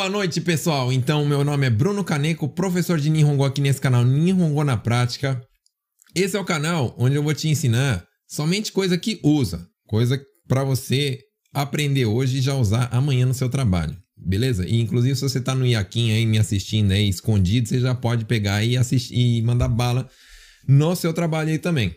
Boa noite, pessoal. Então, meu nome é Bruno Caneco, professor de Nihongo aqui nesse canal Nihongo na Prática. Esse é o canal onde eu vou te ensinar somente coisa que usa, coisa para você aprender hoje e já usar amanhã no seu trabalho. Beleza? E inclusive se você está no Iaquim aí me assistindo aí escondido, você já pode pegar e assistir e mandar bala no seu trabalho aí também.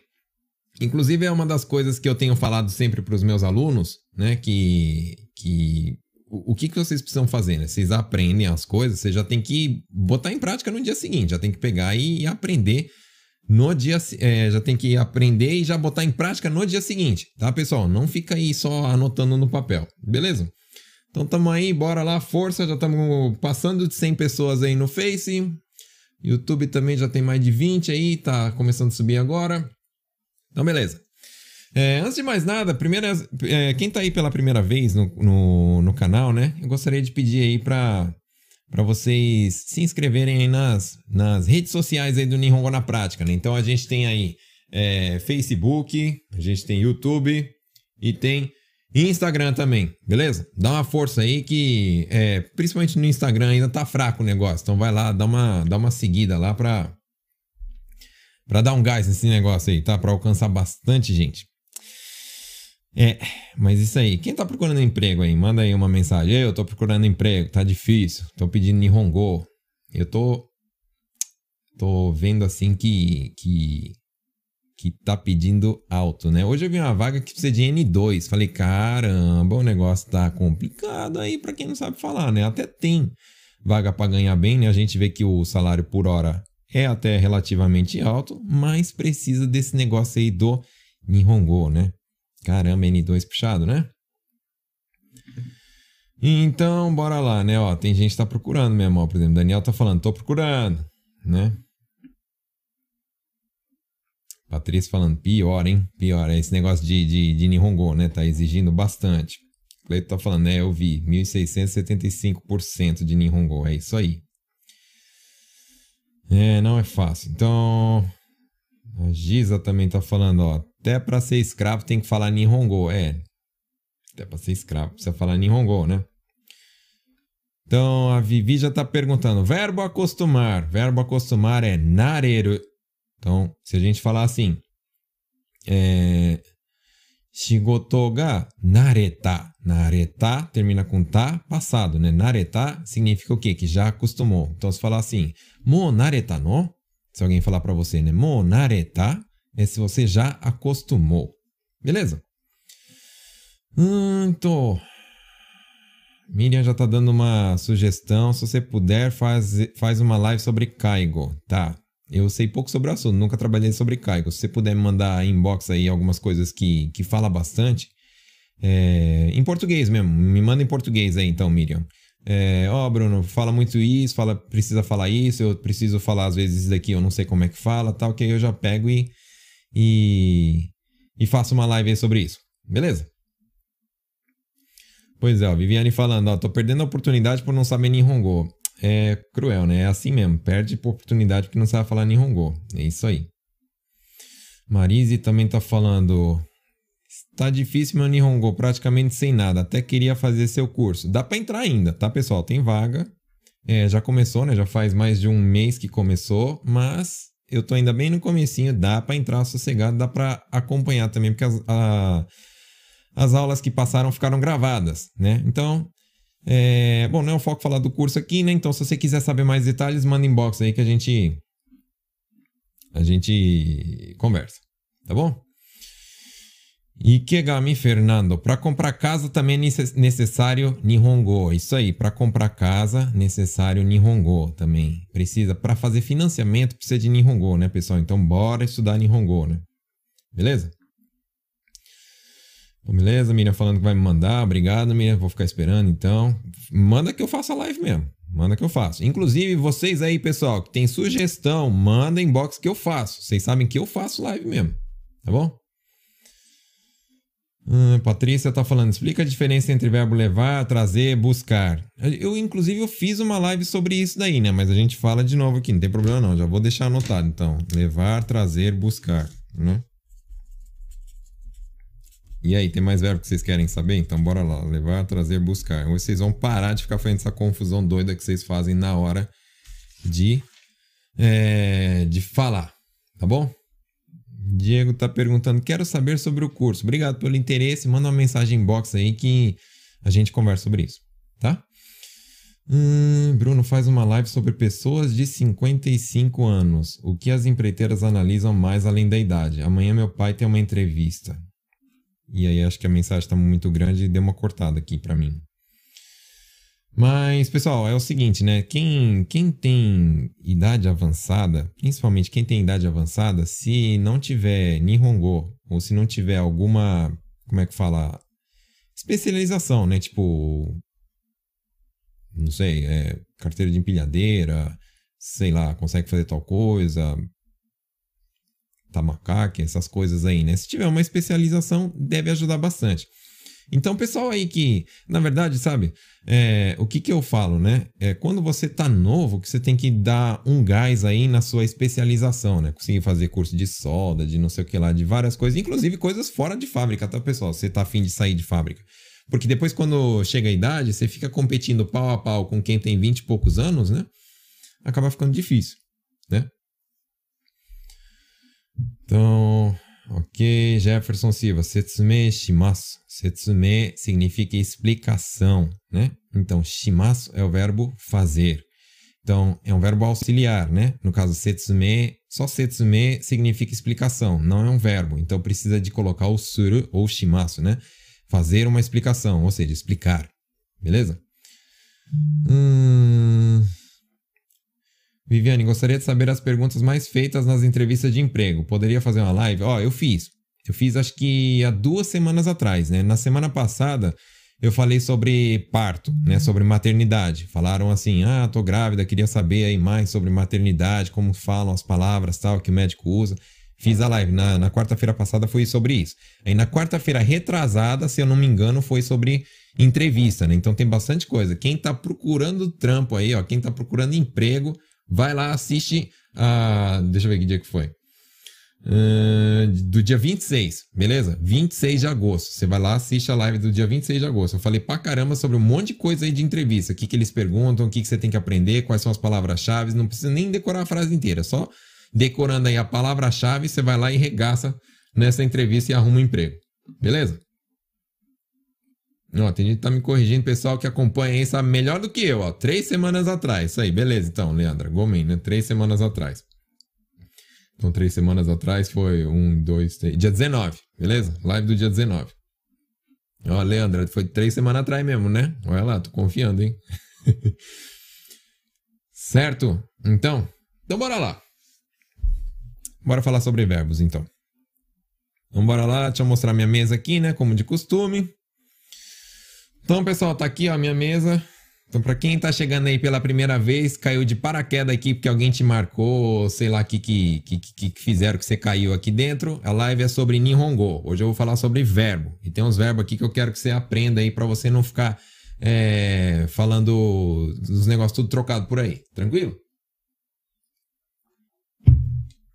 Inclusive é uma das coisas que eu tenho falado sempre para os meus alunos, né, que que o, que, que vocês precisam fazer, né? Vocês aprendem as coisas, você já tem que botar em prática no dia seguinte, já tem que pegar e aprender no dia, é, já tem que aprender e já botar em prática no dia seguinte, tá, pessoal? Não fica aí só anotando no papel, beleza? Então tamo aí, bora lá, força, já estamos passando de 100 pessoas aí no Face. YouTube também já tem mais de 20 aí, tá começando a subir agora. Então beleza. É, antes de mais nada, primeira, é, quem tá aí pela primeira vez no, no, no canal, né? Eu gostaria de pedir aí para para vocês se inscreverem aí nas, nas redes sociais aí do Nihongo na Prática, né? Então a gente tem aí é, Facebook, a gente tem YouTube e tem Instagram também, beleza? Dá uma força aí que, é, principalmente no Instagram ainda tá fraco o negócio, então vai lá, dá uma, dá uma seguida lá pra, pra dar um gás nesse negócio aí, tá? Pra alcançar bastante gente. É, mas isso aí. Quem tá procurando emprego aí, manda aí uma mensagem. Eu tô procurando emprego, tá difícil. Tô pedindo Nihongo. Eu tô tô vendo assim que que que tá pedindo alto, né? Hoje eu vi uma vaga que precisa de N2. Falei, caramba, o negócio tá complicado aí para quem não sabe falar, né? Até tem vaga para ganhar bem, né? A gente vê que o salário por hora é até relativamente alto, mas precisa desse negócio aí do Nihongo, né? Caramba, N2 puxado, né? Então, bora lá, né? Ó, tem gente que tá procurando mesmo, ó. Por exemplo, Daniel tá falando, tô procurando, né? Patrícia falando, pior, hein? Pior. É esse negócio de, de, de Nihongo, né? Tá exigindo bastante. Cleito tá falando, né? Eu vi, 1.675% de Nihongo. É isso aí. É, não é fácil. Então, a Giza também tá falando, ó. Até para ser escravo tem que falar Nihongo. É. Até para ser escravo precisa falar Nihongo, né? Então a Vivi já está perguntando. Verbo acostumar. Verbo acostumar é nareru. Então, se a gente falar assim. É, shigoto ga nareta. Nareta termina com ta, passado, né? Nareta significa o quê? Que já acostumou. Então, se falar assim, mo nareta no? Se alguém falar para você, né? Mo nareta é se você já acostumou. Beleza? Tô. Miriam já tá dando uma sugestão. Se você puder, faz, faz uma live sobre Kaigo. Tá. Eu sei pouco sobre o assunto, nunca trabalhei sobre Kaigo. Se você puder me mandar inbox aí algumas coisas que, que fala bastante. É, em português mesmo. Me manda em português aí então, Miriam. É, ó, oh, Bruno, fala muito isso, fala, precisa falar isso, eu preciso falar às vezes isso daqui, eu não sei como é que fala, tal, que aí eu já pego e e, e faço uma live sobre isso. Beleza? Pois é, ó, Viviane falando, ó, tô perdendo a oportunidade por não saber Nihongo. É cruel, né? É assim mesmo, perde por oportunidade porque não sabe falar Nihongo. É isso aí. Marise também tá falando, Tá difícil meu Nihongo, praticamente sem nada. Até queria fazer seu curso. Dá para entrar ainda, tá, pessoal? Tem vaga. É, já começou, né? Já faz mais de um mês que começou, mas eu tô ainda bem no comecinho, dá para entrar sossegado, dá para acompanhar também, porque as, a, as aulas que passaram ficaram gravadas, né? Então, é, bom, não é o foco falar do curso aqui, né? Então, se você quiser saber mais detalhes, manda inbox aí que a gente a gente conversa, tá bom? Ikegami Fernando, para comprar casa também é necessário Nihongo. Isso aí, para comprar casa necessário Nihongo também. Precisa para fazer financiamento precisa de Nihongo, né, pessoal? Então bora estudar Nihongo, né? Beleza? Beleza, Miriam falando que vai me mandar. Obrigado, Miriam. Vou ficar esperando então. Manda que eu faça a live mesmo. Manda que eu faço. Inclusive, vocês aí, pessoal, que tem sugestão, manda inbox que eu faço. Vocês sabem que eu faço live mesmo. Tá bom? Hum, Patrícia está falando, explica a diferença entre verbo levar, trazer, buscar. Eu, inclusive, eu fiz uma live sobre isso daí, né? Mas a gente fala de novo aqui, não tem problema não. Já vou deixar anotado, então. Levar, trazer, buscar, né? E aí, tem mais verbo que vocês querem saber? Então bora lá, levar, trazer, buscar. Ou vocês vão parar de ficar fazendo essa confusão doida que vocês fazem na hora de, é, de falar, tá bom? Diego tá perguntando, quero saber sobre o curso. Obrigado pelo interesse, manda uma mensagem inbox aí que a gente conversa sobre isso, tá? Hum, Bruno faz uma live sobre pessoas de 55 anos. O que as empreiteiras analisam mais além da idade? Amanhã meu pai tem uma entrevista. E aí acho que a mensagem está muito grande e deu uma cortada aqui para mim. Mas, pessoal, é o seguinte, né? Quem, quem tem idade avançada, principalmente quem tem idade avançada, se não tiver Nihongo, ou se não tiver alguma, como é que fala? Especialização, né? Tipo, não sei, é, carteira de empilhadeira, sei lá, consegue fazer tal coisa, tamacake, essas coisas aí, né? Se tiver uma especialização, deve ajudar bastante. Então, pessoal aí que, na verdade, sabe, é, o que que eu falo, né? É quando você tá novo, que você tem que dar um gás aí na sua especialização, né? Conseguir fazer curso de solda, de não sei o que lá, de várias coisas, inclusive coisas fora de fábrica, tá, pessoal? Você tá afim de sair de fábrica. Porque depois, quando chega a idade, você fica competindo pau a pau com quem tem 20 e poucos anos, né? Acaba ficando difícil, né? Então, ok, Jefferson Silva, setsume shimasu. Setsume significa explicação, né? Então, shimasu é o verbo fazer. Então, é um verbo auxiliar, né? No caso, setsume, só setsume significa explicação, não é um verbo. Então, precisa de colocar o suru ou shimasu, né? Fazer uma explicação, ou seja, explicar. Beleza? Hum... Viviane, gostaria de saber as perguntas mais feitas nas entrevistas de emprego. Poderia fazer uma live? Ó, oh, eu fiz. Eu fiz acho que há duas semanas atrás, né? Na semana passada eu falei sobre parto, né? Sobre maternidade. Falaram assim: ah, tô grávida, queria saber aí mais sobre maternidade, como falam as palavras tal que o médico usa. Fiz a live. Na, na quarta-feira passada foi sobre isso. Aí na quarta-feira retrasada, se eu não me engano, foi sobre entrevista, né? Então tem bastante coisa. Quem tá procurando trampo aí, ó, quem tá procurando emprego, Vai lá, assiste a. Deixa eu ver que dia que foi. Uh, do dia 26, beleza? 26 de agosto. Você vai lá, assiste a live do dia 26 de agosto. Eu falei pra caramba sobre um monte de coisa aí de entrevista. O que, que eles perguntam, o que, que você tem que aprender, quais são as palavras-chave. Não precisa nem decorar a frase inteira, só decorando aí a palavra-chave, você vai lá e regaça nessa entrevista e arruma um emprego. Beleza? Ó, tem gente que tá me corrigindo, pessoal que acompanha sabe melhor do que eu, ó. Três semanas atrás. Isso aí, beleza então, Leandra. Gomen, né? Três semanas atrás. Então, três semanas atrás foi um, dois, três. Dia 19, beleza? Live do dia 19. Ó, Leandra, foi três semanas atrás mesmo, né? Olha lá, tô confiando, hein? certo? Então, então bora lá. Bora falar sobre verbos, então. Então bora lá, deixa eu mostrar minha mesa aqui, né? Como de costume. Então, pessoal, tá aqui ó, a minha mesa. Então, para quem tá chegando aí pela primeira vez, caiu de paraquedas aqui porque alguém te marcou, sei lá o que, que, que, que, fizeram que você caiu aqui dentro. A live é sobre Nihongo. Hoje eu vou falar sobre verbo. E tem uns verbos aqui que eu quero que você aprenda aí para você não ficar é, falando dos negócios tudo trocado por aí. Tranquilo?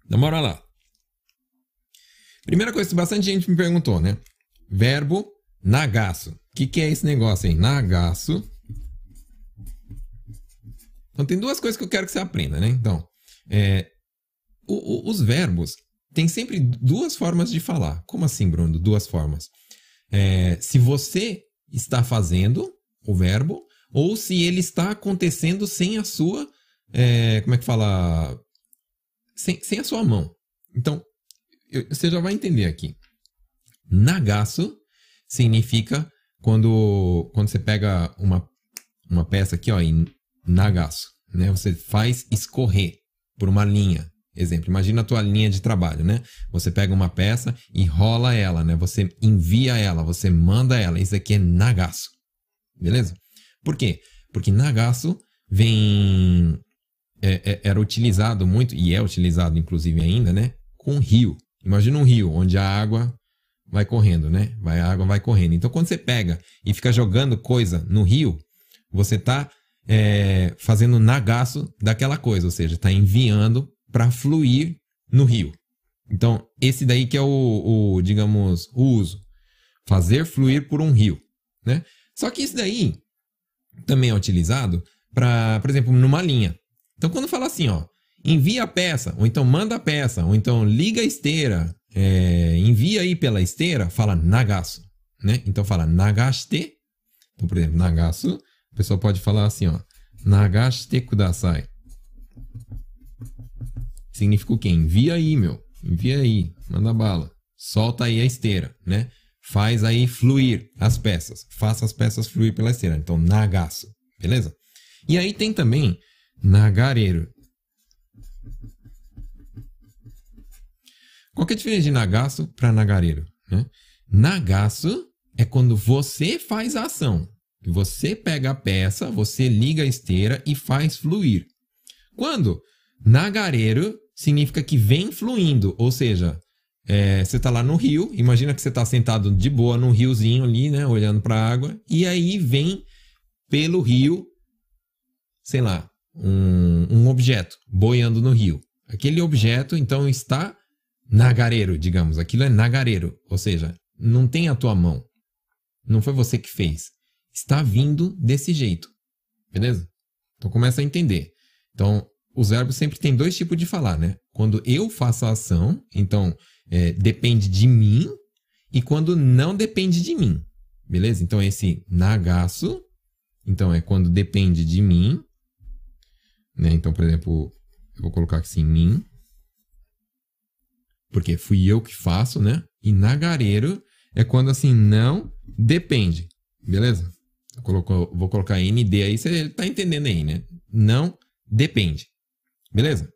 Então, bora lá. Primeira coisa que bastante gente me perguntou, né? Verbo nagaço que, que é esse negócio aí? Nagaço. Então tem duas coisas que eu quero que você aprenda, né? Então, é, o, o, os verbos têm sempre duas formas de falar. Como assim, Bruno? Duas formas. É, se você está fazendo o verbo ou se ele está acontecendo sem a sua. É, como é que fala? Sem, sem a sua mão. Então, eu, você já vai entender aqui. Nagaço significa quando, quando você pega uma, uma peça aqui, ó, em nagaço, né? Você faz escorrer por uma linha. Exemplo, imagina a tua linha de trabalho, né? Você pega uma peça e rola ela, né? Você envia ela, você manda ela. Isso aqui é nagaço. Beleza? Por quê? Porque nagaço vem... É, é, era utilizado muito, e é utilizado inclusive ainda, né? Com rio. Imagina um rio onde a água vai correndo, né? Vai, a água vai correndo. Então, quando você pega e fica jogando coisa no rio, você está é, fazendo nagaço daquela coisa, ou seja, está enviando para fluir no rio. Então, esse daí que é o, o, digamos, o uso. fazer fluir por um rio, né? Só que isso daí também é utilizado para, por exemplo, numa linha. Então, quando fala assim, ó, envia a peça, ou então manda a peça, ou então liga a esteira, é, envia aí pela esteira, fala nagasu, né? Então fala nagaste. Então, por exemplo, nagasu, a pessoa pode falar assim, ó, nagaste kudasai. Significa o quê? Envia aí, meu. Envia aí, manda bala. Solta aí a esteira, né? Faz aí fluir as peças. Faça as peças fluir pela esteira. Então, nagasu, beleza? E aí tem também nagareiro. Qual que é a diferença de nagaço para nagareiro? Né? Nagaço é quando você faz a ação. Você pega a peça, você liga a esteira e faz fluir. Quando nagareiro significa que vem fluindo, ou seja, é, você está lá no rio, imagina que você está sentado de boa num riozinho ali, né, olhando para a água, e aí vem pelo rio, sei lá, um, um objeto boiando no rio. Aquele objeto, então, está nagareiro, digamos. Aquilo é nagareiro, ou seja, não tem a tua mão. Não foi você que fez. Está vindo desse jeito. Beleza? Então começa a entender. Então, os verbos sempre têm dois tipos de falar, né? Quando eu faço a ação, então é, depende de mim, e quando não depende de mim. Beleza? Então, esse nagaço, então é quando depende de mim. Né? Então, por exemplo, eu vou colocar aqui assim, mim porque fui eu que faço, né? E nagareiro é quando assim não depende, beleza? Vou colocar ND aí, você tá entendendo aí, né? Não depende, beleza?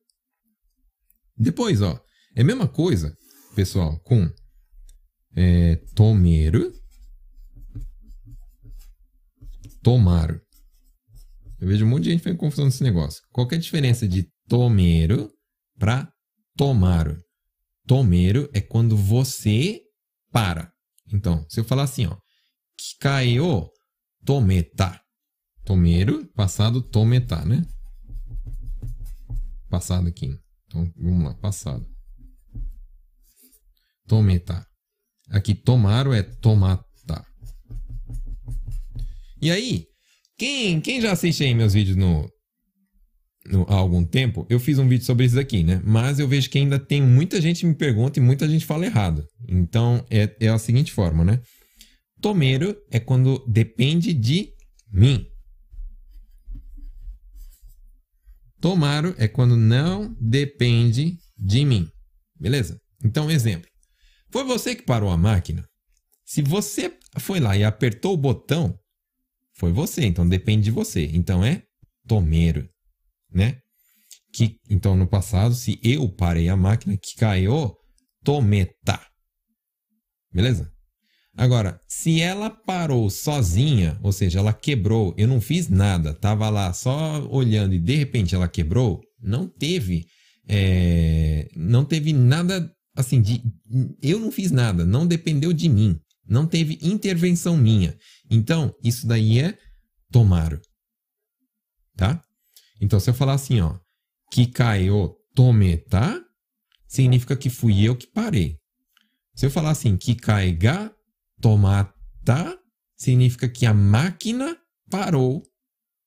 Depois, ó, é a mesma coisa, pessoal, com é, tomeiro, tomar. Eu vejo um monte de gente fazendo confusão nesse negócio. Qual é a diferença de tomeiro para tomar? Tomeiro é quando você para. Então, se eu falar assim, ó, Kikai o tometa. Tomeiro, passado tometa, né? Passado aqui. Então, vamos lá, passado. Tometa. Aqui, tomaro é tomata. E aí, quem, quem já assiste aí meus vídeos no, no, há algum tempo, eu fiz um vídeo sobre isso aqui, né? Mas eu vejo que ainda tem muita gente me pergunta e muita gente fala errado. Então, é, é a seguinte forma, né? Tomeiro é quando depende de mim. Tomaro é quando não depende de mim. Beleza? Então, exemplo. Foi você que parou a máquina? Se você foi lá e apertou o botão, foi você, então depende de você. Então é tomeiro né? Que, então, no passado, se eu parei a máquina, que caiu, tometa. Beleza? Agora, se ela parou sozinha, ou seja, ela quebrou, eu não fiz nada, tava lá só olhando e de repente ela quebrou, não teve, é, não teve nada assim de, eu não fiz nada, não dependeu de mim, não teve intervenção minha. Então, isso daí é tomar, tá? Então, se eu falar assim, ó, Kikaio tometa, significa que fui eu que parei. Se eu falar assim, Kikai ga tomata, significa que a máquina parou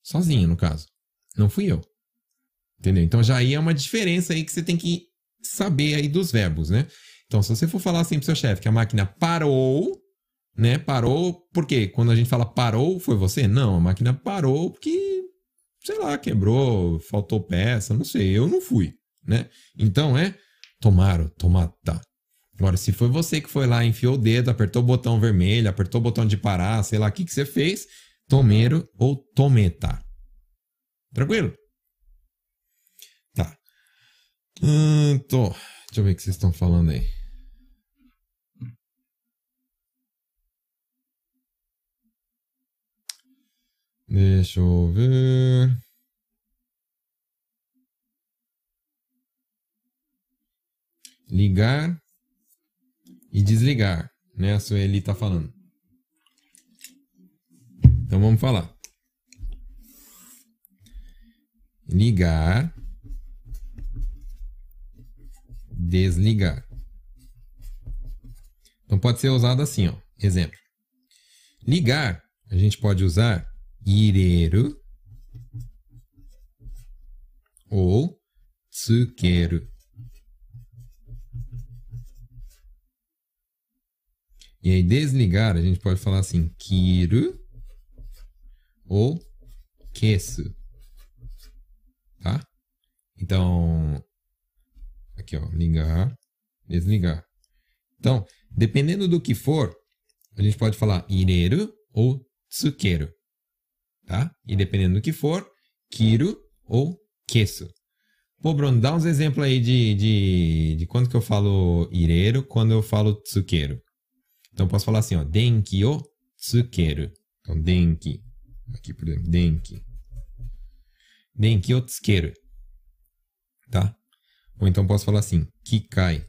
sozinha, no caso. Não fui eu. Entendeu? Então já aí é uma diferença aí que você tem que saber aí dos verbos, né? Então, se você for falar assim pro seu chefe que a máquina parou, né? Parou, por quê? Quando a gente fala parou, foi você? Não, a máquina parou porque sei lá, quebrou, faltou peça, não sei, eu não fui, né? Então é tomaram, tomata. Agora, se foi você que foi lá, enfiou o dedo, apertou o botão vermelho, apertou o botão de parar, sei lá o que, que você fez, tomeiro ou tometa. Tranquilo? Tá. Hum, tô. Deixa eu ver o que vocês estão falando aí. Deixa eu ver. Ligar e desligar, né? A Sueli está falando. Então vamos falar. Ligar, desligar. Então pode ser usado assim, ó. exemplo. Ligar, a gente pode usar ireru ou tsukeru. E aí, desligar, a gente pode falar assim, kiru ou kesu. Tá? Então, aqui ó, ligar, desligar. Então, dependendo do que for, a gente pode falar ireru ou tsukeru. Tá? E dependendo do que for, kiru ou kesu. Pô, Bruno, dá uns exemplos aí de, de, de quando que eu falo ireru, quando eu falo tsukeru. Então, posso falar assim, ó, denki o tsukeru. Então, denki. Aqui, por exemplo, denki. Denki o tsukeru. Tá? Ou então posso falar assim, kikai.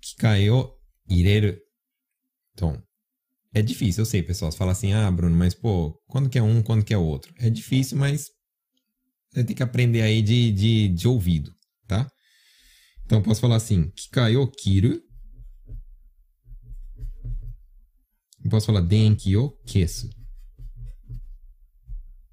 Kikai o ireru. Então, é difícil, eu sei, pessoal. Você fala assim, ah, Bruno, mas pô, quando que é um, quando que é outro? É difícil, mas você tem que aprender aí de, de, de ouvido, tá? Então, posso falar assim, kikai o kiru Eu posso falar denki o kesu.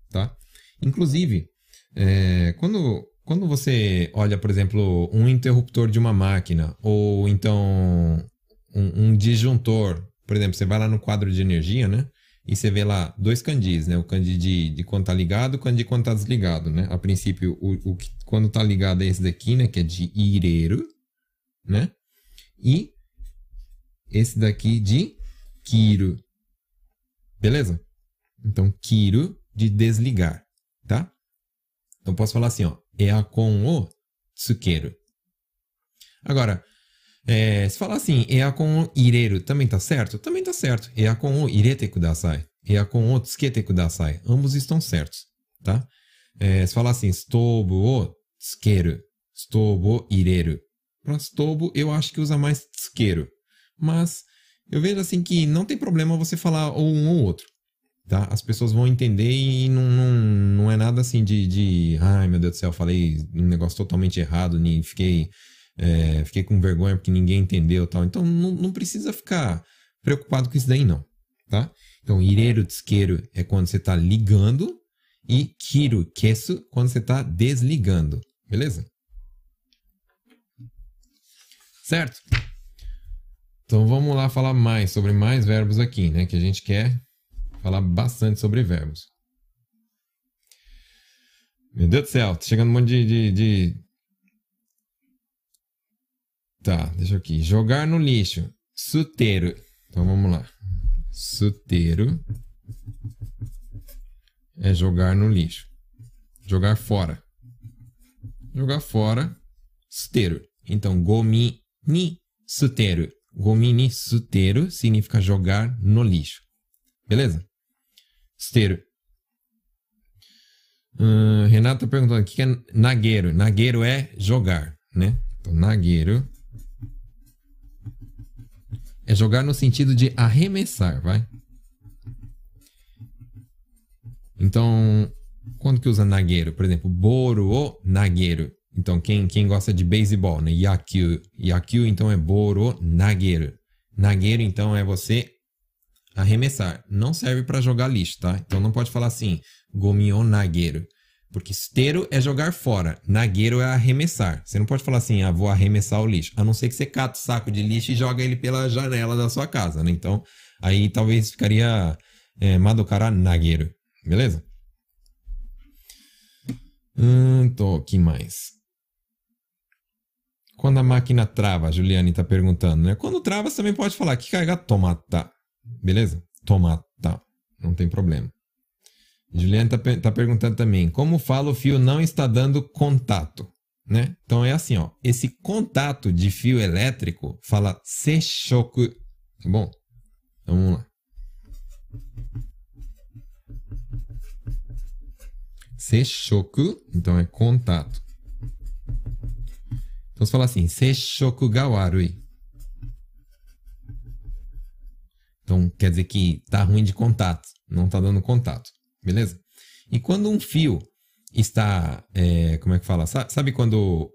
Tá? Inclusive, é, quando, quando você olha, por exemplo, um interruptor de uma máquina, ou então um, um, disjuntor, por exemplo, você vai lá no quadro de energia, né? E você vê lá dois candis, né? O candi de, de quando tá ligado e o candi quando tá desligado, né? A princípio, o, o, quando tá ligado é esse daqui, né? Que é de ireiro, né? E esse daqui de Kiro. Beleza? Então, Kiro de desligar, tá? Então, posso falar assim, ó. Ea com o tsukeru. Agora, é, se falar assim, ea com o ireru, também tá certo? Também tá certo. Ea com o irete kudasai. Com o tsukete kudasai. Ambos estão certos, tá? É, se falar assim, estobo o tsukeru. Estobo o ireru. Para estobo, eu acho que usa mais tsukeru. Mas eu vejo assim que não tem problema você falar ou um ou outro. Tá? As pessoas vão entender e não, não, não é nada assim de, de. Ai meu Deus do céu, falei um negócio totalmente errado, nem fiquei, é, fiquei com vergonha porque ninguém entendeu tal. Então não, não precisa ficar preocupado com isso daí, não. Tá? Então, ireiro tsukeru é quando você está ligando e kiru kesu quando você está desligando. Beleza? Certo? Então vamos lá falar mais sobre mais verbos aqui, né? Que a gente quer falar bastante sobre verbos. Meu Deus do céu, tá chegando um monte de, de, de... Tá, deixa aqui. Jogar no lixo. Suteiro. Então vamos lá. Suteiro é jogar no lixo. Jogar fora. Jogar fora. Suteiro. Então, gomi ni suteiro. Gomini suteiro significa jogar no lixo. Beleza? Suteiro. Uh, Renato tá perguntando o que é nagueiro. Nagueiro é jogar, né? Então, nagueiro é jogar no sentido de arremessar, vai? Então, quando que usa nagueiro? Por exemplo, boro ou nagueiro. Então, quem, quem gosta de beisebol, né? Yakyu. Yakyu, então, é boro nagueiro. Nagueiro, então, é você arremessar. Não serve para jogar lixo, tá? Então, não pode falar assim, gomion nagueiro. Porque esteiro é jogar fora, nagueiro é arremessar. Você não pode falar assim, ah, vou arremessar o lixo. A não ser que você cata o saco de lixo e joga ele pela janela da sua casa, né? Então, aí talvez ficaria é, nagueiro. Beleza? Hum, tô, aqui mais. Quando a máquina trava, a Juliane está perguntando, né? Quando trava, você também pode falar que carregar tomata. Beleza? Tomata. Não tem problema. Juliane está tá perguntando também, como fala o fio não está dando contato? Né? Então é assim, ó. Esse contato de fio elétrico fala seishoku. Tá bom? Então vamos lá. Seishoku, então é contato. Então você fala assim, seishoku ga warui. Então quer dizer que tá ruim de contato, não tá dando contato, beleza? E quando um fio está, é, como é que fala? Sabe quando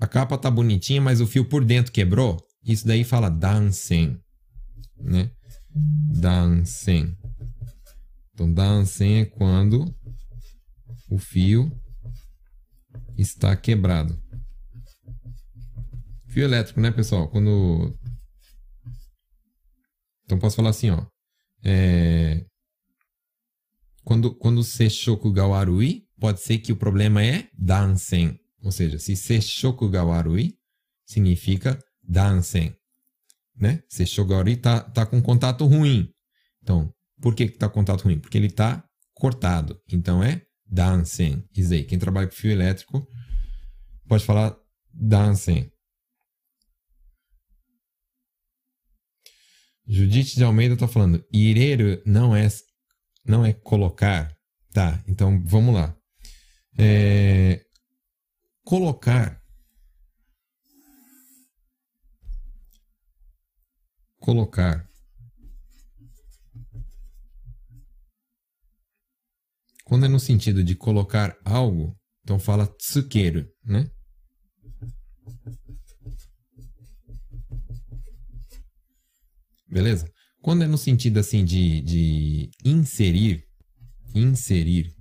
a capa tá bonitinha, mas o fio por dentro quebrou? Isso daí fala dansen. né? Dansen. Então, dansen é quando o fio está quebrado. Fio elétrico, né, pessoal? Quando. Então, posso falar assim, ó. É... Quando, quando se shokuga arui, pode ser que o problema é dansen. Ou seja, se se shokuga arui, significa dansen. Né? Se shokuga tá, tá com contato ruim. Então, por que está com contato ruim? Porque ele está cortado. Então é dansen. Isei. Quem trabalha com fio elétrico pode falar dansen. Judite de Almeida está falando, ireru não é, não é colocar. Tá, então vamos lá. É, colocar. Colocar. Quando é no sentido de colocar algo, então fala tsukeru, né? Beleza? Quando é no sentido assim de, de inserir, inserir,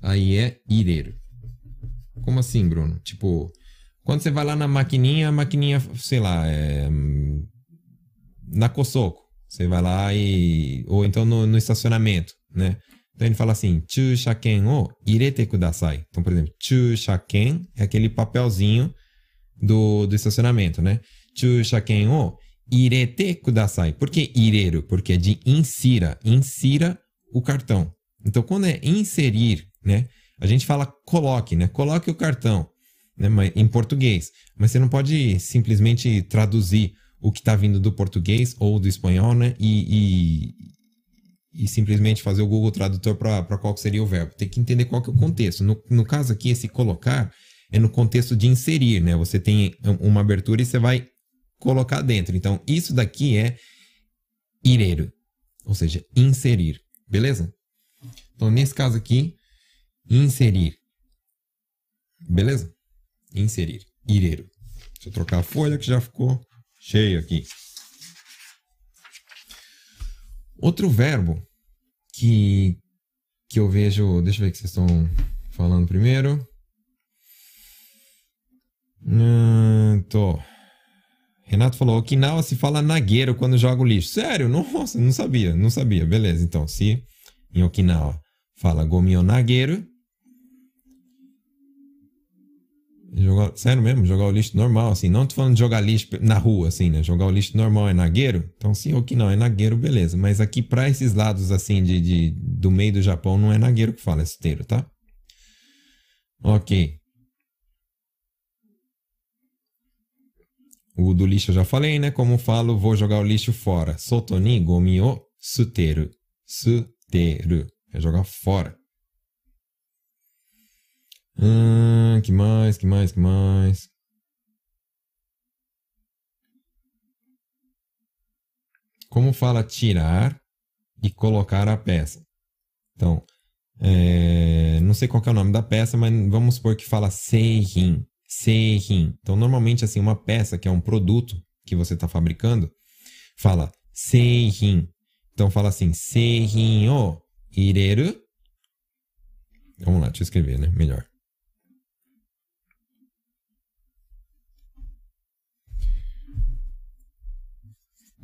aí é ireiro. Como assim, Bruno? Tipo, quando você vai lá na maquininha, a maquininha, sei lá, é, na Cosoco. Você vai lá e. Ou então no, no estacionamento, né? Então ele fala assim, chushaken o irete kudasai. Então, por exemplo, chushaken é aquele papelzinho do, do estacionamento, né? Chushaken o irete kudasai. Por que ireru? Porque é de insira. Insira o cartão. Então, quando é inserir, né? A gente fala coloque, né? Coloque o cartão, né? Em português. Mas você não pode simplesmente traduzir o que está vindo do português ou do espanhol, né? E, e, e simplesmente fazer o Google Tradutor para qual seria o verbo. Tem que entender qual que é o contexto. No, no caso aqui, esse colocar é no contexto de inserir, né? Você tem uma abertura e você vai colocar dentro. Então, isso daqui é ireiro, ou seja, inserir. Beleza? Então, nesse caso aqui, inserir. Beleza? Inserir. Ireiro. Deixa eu trocar a folha que já ficou cheio aqui. Outro verbo que, que eu vejo. Deixa eu ver o que vocês estão falando primeiro. Hum, tô. Renato falou: Okinawa se fala nagueiro quando joga o lixo. Sério? Nossa, não sabia, não sabia. Beleza, então, se em Okinawa fala gomio nagueiro, Jogar, sério mesmo, jogar o lixo normal, assim. Não tô falando de jogar lixo na rua, assim, né? Jogar o lixo normal é nagueiro? Então, que não, é nagueiro, beleza. Mas aqui, para esses lados, assim, de, de, do meio do Japão, não é nagueiro que fala, é esteiro, tá? Ok. O do lixo eu já falei, né? Como falo, vou jogar o lixo fora. Sotoni gomi o suteru. Suteru. É jogar fora. Hum, que mais, que mais, que mais? Como fala tirar e colocar a peça? Então, é, não sei qual é o nome da peça, mas vamos supor que fala seirin. Seirin. Então, normalmente, assim, uma peça que é um produto que você está fabricando, fala seirin. Então, fala assim, seirin o ireru. Vamos lá, deixa eu escrever, né? Melhor.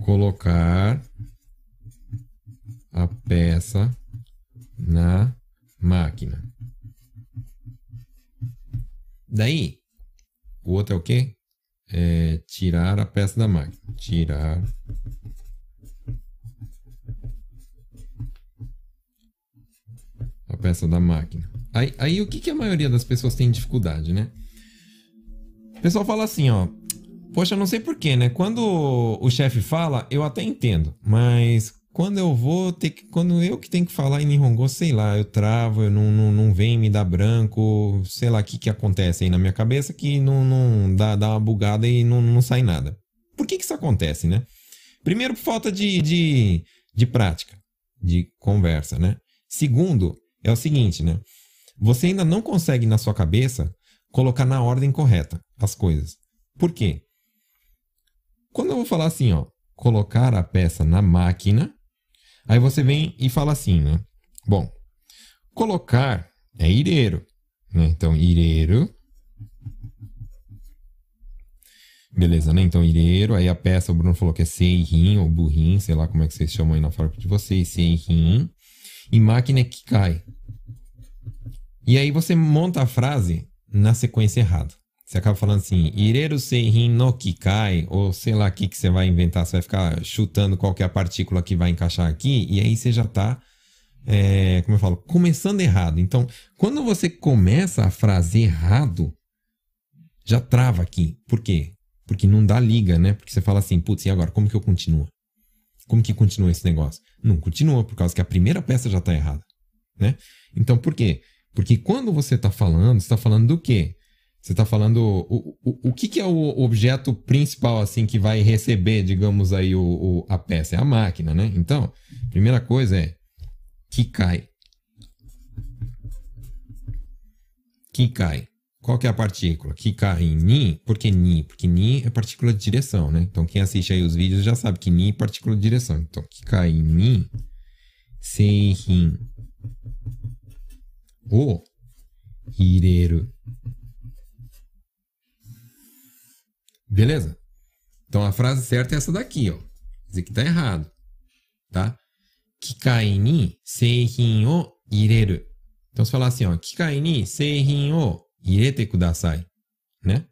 colocar a peça na máquina. Daí, o outro é o quê? É tirar a peça da máquina. Tirar a peça da máquina. Aí, aí o que, que a maioria das pessoas tem dificuldade, né? O pessoal fala assim, ó. Poxa, não sei porquê, né? Quando o chefe fala, eu até entendo, mas quando eu vou ter que. Quando eu que tenho que falar em Nihongo, sei lá, eu travo, eu não, não, não vem me dar branco, sei lá o que, que acontece aí na minha cabeça que não, não dá, dá uma bugada e não, não sai nada. Por que, que isso acontece, né? Primeiro, por falta de, de, de prática, de conversa, né? Segundo, é o seguinte, né? Você ainda não consegue na sua cabeça colocar na ordem correta as coisas. Por quê? quando eu vou falar assim, ó, colocar a peça na máquina, aí você vem e fala assim, né? Bom, colocar é ireiro, né? Então, ireiro. Beleza, né? Então, ireiro, aí a peça, o Bruno falou que é seirin ou burrim, sei lá como é que vocês chamam aí na fábrica de vocês, seirin. E máquina é que cai. E aí você monta a frase na sequência errada. Você acaba falando assim, ireru seihin no kikai, ou sei lá o que, que você vai inventar, você vai ficar chutando qual é a partícula que vai encaixar aqui, e aí você já está, é, como eu falo, começando errado. Então, quando você começa a frase errado, já trava aqui. Por quê? Porque não dá liga, né? Porque você fala assim, putz, e agora? Como que eu continuo? Como que continua esse negócio? Não continua, por causa que a primeira peça já está errada, né? Então, por quê? Porque quando você está falando, você está falando do quê? Você está falando o, o, o que, que, é o objeto principal assim que vai receber, digamos aí, o, o, a peça? É a máquina, né? Então, primeira coisa é que cai. Que cai. Qual que é a partícula? Que cai em Ni. Por que Ni? Porque Ni é partícula de direção, né? Então, quem assiste aí os vídeos já sabe que Ni é partícula de direção. Então, que cai em Ni. Seihin. O. Hireru. Beleza? Então a frase certa é essa daqui, ó. Isso aqui tá errado. Tá? Kikai ni seihin o ireru. Então se falar assim, ó. Kikai ni seihin o irete kudasai. Né?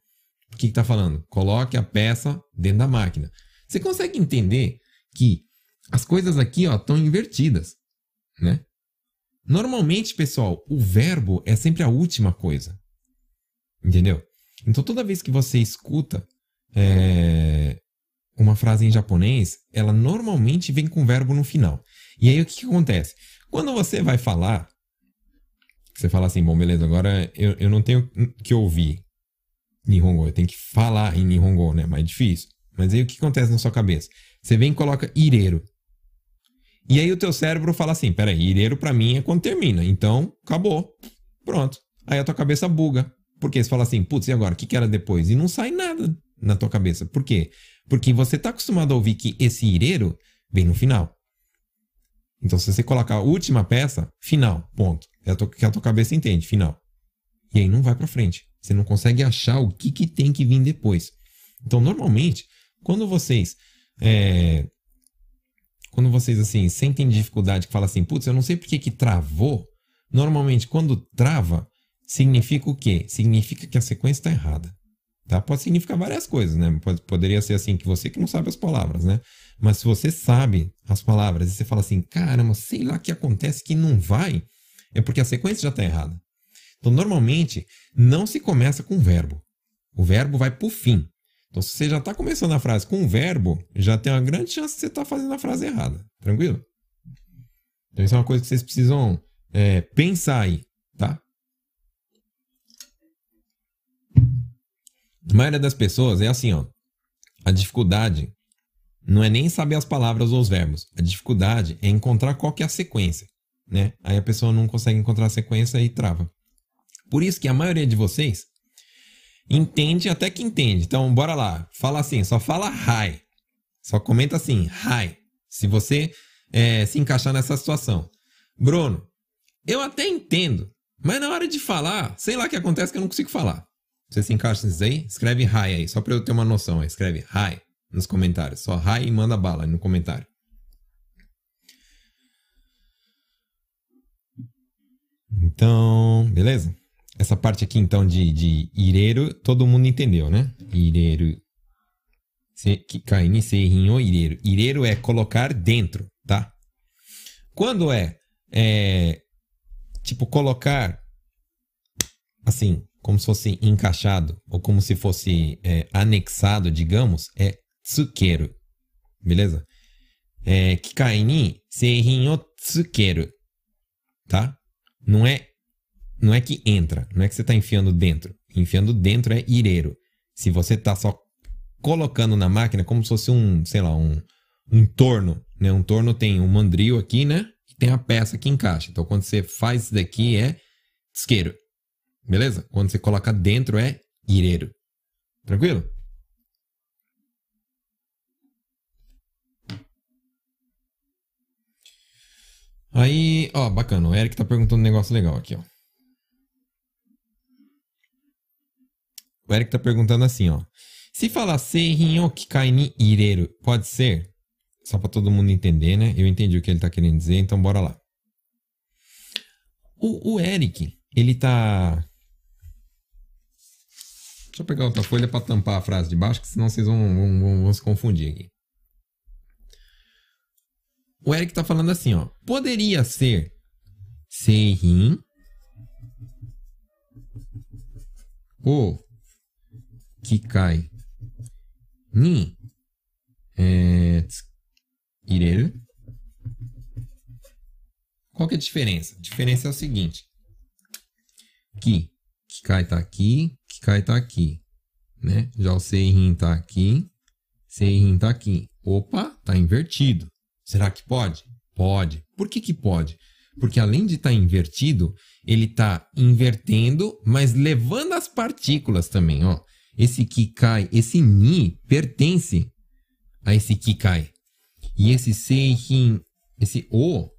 O que, que tá falando? Coloque a peça dentro da máquina. Você consegue entender que as coisas aqui, ó, estão invertidas, né? Normalmente, pessoal, o verbo é sempre a última coisa. Entendeu? Então, toda vez que você escuta é, uma frase em japonês, ela normalmente vem com verbo no final. E aí o que, que acontece? Quando você vai falar, você fala assim, bom, beleza, agora eu, eu não tenho que ouvir Nihongo, eu tenho que falar em Nihongo, né? Mais difícil. Mas aí o que acontece na sua cabeça? Você vem e coloca ireiro. E aí o teu cérebro fala assim, peraí, ireiro para mim é quando termina. Então, acabou. Pronto. Aí a tua cabeça buga. Porque você fala assim, putz, e agora? O que, que era depois? E não sai nada na tua cabeça. Por quê? Porque você está acostumado a ouvir que esse ireiro vem no final. Então, se você colocar a última peça, final, ponto. É o que a tua cabeça entende, final. E aí não vai para frente. Você não consegue achar o que, que tem que vir depois. Então, normalmente, quando vocês. É, quando vocês, assim, sentem dificuldade, que fala assim, putz, eu não sei por que, que travou. Normalmente, quando trava, significa o quê? Significa que a sequência está errada. Tá? Pode significar várias coisas, né? Pode, poderia ser assim, que você que não sabe as palavras, né? Mas se você sabe as palavras e você fala assim, caramba, sei lá o que acontece que não vai, é porque a sequência já está errada. Então, normalmente, não se começa com verbo. O verbo vai para o fim. Então, se você já está começando a frase com um verbo, já tem uma grande chance de você estar tá fazendo a frase errada. Tranquilo? Então, isso é uma coisa que vocês precisam é, pensar aí, A maioria das pessoas é assim, ó. A dificuldade não é nem saber as palavras ou os verbos. A dificuldade é encontrar qual que é a sequência, né? Aí a pessoa não consegue encontrar a sequência e trava. Por isso que a maioria de vocês entende até que entende. Então, bora lá. Fala assim, só fala hi. Só comenta assim, hi. Se você é, se encaixar nessa situação. Bruno, eu até entendo, mas na hora de falar, sei lá o que acontece que eu não consigo falar. Você se encaixa nisso aí? Escreve hi aí, só para eu ter uma noção. Escreve hi nos comentários. Só hi e manda bala no comentário. Então, beleza? Essa parte aqui, então, de, de ireiro, todo mundo entendeu, né? Ireiro. Kaini seirin o ireiro. Ireiro é colocar dentro, tá? Quando é, é tipo, colocar assim, como se fosse encaixado, ou como se fosse é, anexado, digamos, é tsukeru. Beleza? É, kikai ni seihin o tsukeru. Tá? Não é, não é que entra, não é que você está enfiando dentro. Enfiando dentro é ireiro. Se você está só colocando na máquina como se fosse um, sei lá, um, um torno. Né? Um torno tem um mandril aqui, né? E tem a peça que encaixa. Então, quando você faz isso daqui, é tsukeru. Beleza? Quando você coloca dentro é ireiro. Tranquilo? Aí, ó, bacana. O Eric tá perguntando um negócio legal aqui, ó. O Eric tá perguntando assim, ó. Se falar seirinhoki ireiro, pode ser? Só pra todo mundo entender, né? Eu entendi o que ele tá querendo dizer, então bora lá. O, o Eric, ele tá Deixa eu pegar outra folha para tampar a frase de baixo, que senão vocês vão, vão, vão, vão se confundir aqui. O Eric tá falando assim, ó. Poderia ser Seihin o Kikai ni é, ireru. Qual que é a diferença? A diferença é o seguinte. Ki, Kikai tá aqui, Kikai tá aqui, né? Já o Seihin tá aqui, Seihin tá aqui. Opa, tá invertido. Será que pode? Pode. Por que, que pode? Porque além de estar tá invertido, ele está invertendo, mas levando as partículas também. Ó. Esse Kikai, esse Ni pertence a esse Kikai. E esse Seihin, esse O,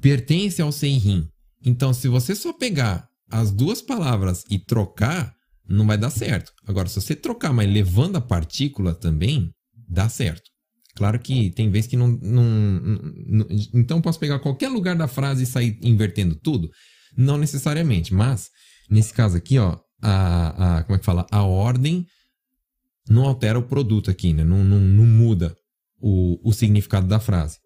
pertence ao Seihin. Então, se você só pegar as duas palavras e trocar, não vai dar certo. Agora, se você trocar, mas levando a partícula também, dá certo. Claro que tem vezes que não, não, não, Então posso pegar qualquer lugar da frase e sair invertendo tudo? Não necessariamente, mas nesse caso aqui, ó, a, a como é que fala? A ordem não altera o produto aqui, né? Não, não, não muda o, o significado da frase.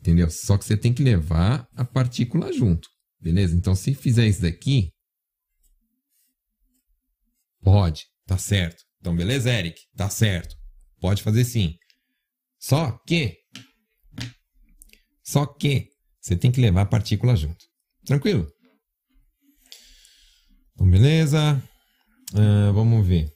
Entendeu? Só que você tem que levar a partícula junto. Beleza? Então, se fizer isso daqui, pode, tá certo. Então, beleza, Eric? Tá certo. Pode fazer sim. Só que. Só que você tem que levar a partícula junto. Tranquilo? Então, beleza. Uh, vamos ver.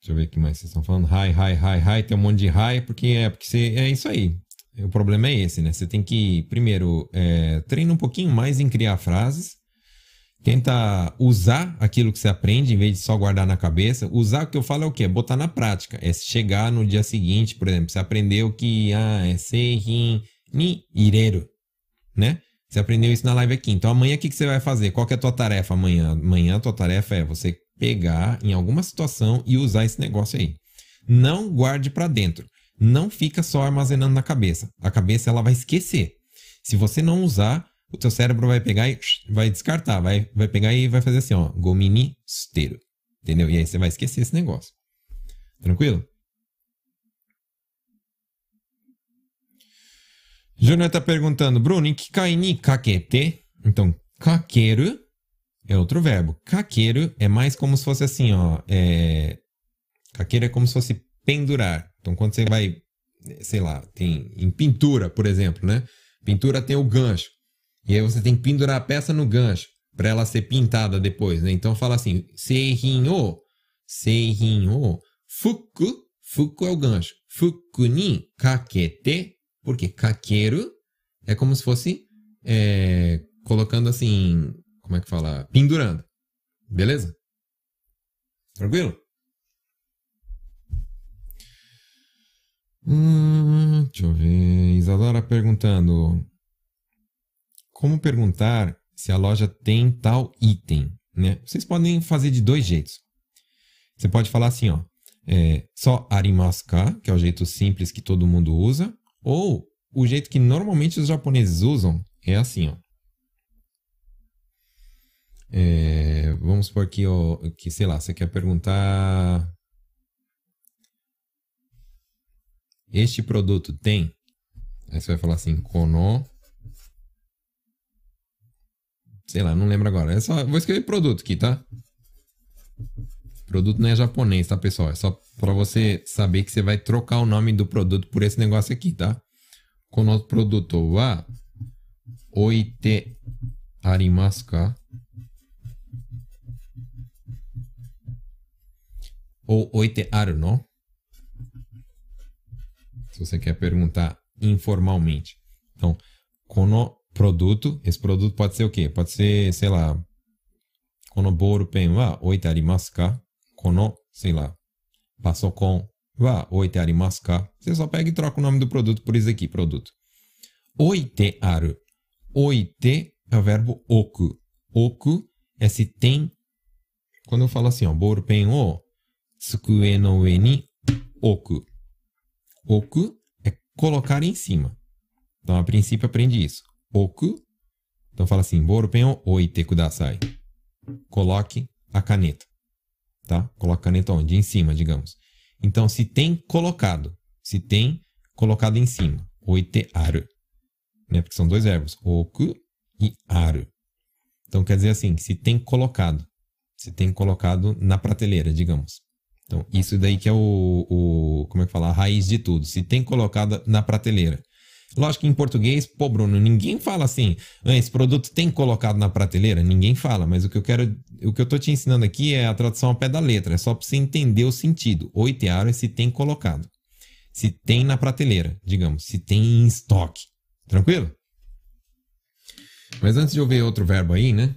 Deixa eu ver o que mais vocês estão falando. Hi, hi, hi, hi. Tem um monte de hi, porque é porque você, é isso aí. O problema é esse, né? Você tem que, primeiro, é, treinar um pouquinho mais em criar frases. Tenta usar aquilo que você aprende em vez de só guardar na cabeça. Usar o que eu falo é o quê? Botar na prática. É chegar no dia seguinte, por exemplo, você aprendeu que ah, é seihin ni ireru, né? Você aprendeu isso na live aqui. Então amanhã o que, que você vai fazer? Qual é a tua tarefa amanhã? Amanhã a tua tarefa é você pegar em alguma situação e usar esse negócio aí. Não guarde para dentro. Não fica só armazenando na cabeça. A cabeça ela vai esquecer. Se você não usar, o teu cérebro vai pegar e vai descartar, vai, vai pegar e vai fazer assim, ó, gomini esteiro. Entendeu? E aí você vai esquecer esse negócio. Tranquilo? Júnior tá perguntando, Bruno, em que kaini kakete? Então, kakeru é outro verbo. Kakeru é mais como se fosse assim, ó. É... Kakeru é como se fosse pendurar. Então, quando você vai, sei lá, tem em pintura, por exemplo, né? Pintura tem o gancho. E aí você tem que pendurar a peça no gancho para ela ser pintada depois, né? Então fala assim, seihin o, seihin o, fuku, fuku é o gancho, fuku ni kakete, porque kakeru é como se fosse é, colocando assim, como é que fala? Pendurando. Beleza? Tranquilo? Hum, deixa eu ver. Isadora perguntando: como perguntar se a loja tem tal item, né? Vocês podem fazer de dois jeitos. Você pode falar assim, ó, é, só arimaska, que é o jeito simples que todo mundo usa, ou o jeito que normalmente os japoneses usam é assim, ó. É, vamos supor que, ó, que, sei lá, você quer perguntar este produto tem? Aí você vai falar assim, kono Sei lá, não lembro agora. É só, vou escrever produto aqui, tá? Produto não é japonês, tá, pessoal? É só para você saber que você vai trocar o nome do produto por esse negócio aqui, tá? Kono produto wa oite arimasu ka? Ou oite aru no? Se você quer perguntar informalmente. Então, kono produto. Esse produto pode ser o quê? Pode ser, sei lá, kono boru pen wa oite arimasu ka? Kono, sei lá, passou com wa oite arimasu ka? Você só pega e troca o nome do produto por isso aqui, produto. Oite aru. Oite é o verbo oku. Oku é se tem. Quando eu falo assim, ó, borupen o tsukue no ue ni oku. Oku é colocar em cima. Então, a princípio, aprende isso. Oku. Então, fala assim, borupen o oite kudasai. Coloque a caneta. Tá? Coloca a caneta onde? Em cima, digamos. Então, se tem colocado. Se tem colocado em cima. Oite aru. Né? Porque são dois verbos. Oku e aru. Então quer dizer assim, se tem colocado. Se tem colocado na prateleira, digamos. Então, isso daí que é o, o. Como é que fala? A raiz de tudo. Se tem colocado na prateleira. Lógico que em português, pô, Bruno, ninguém fala assim, ah, esse produto tem colocado na prateleira? Ninguém fala, mas o que eu quero. O que eu tô te ensinando aqui é a tradução ao pé da letra. É só para você entender o sentido. Oitearo é se tem colocado. Se tem na prateleira, digamos. Se tem em estoque. Tranquilo? Mas antes de eu ver outro verbo aí, né?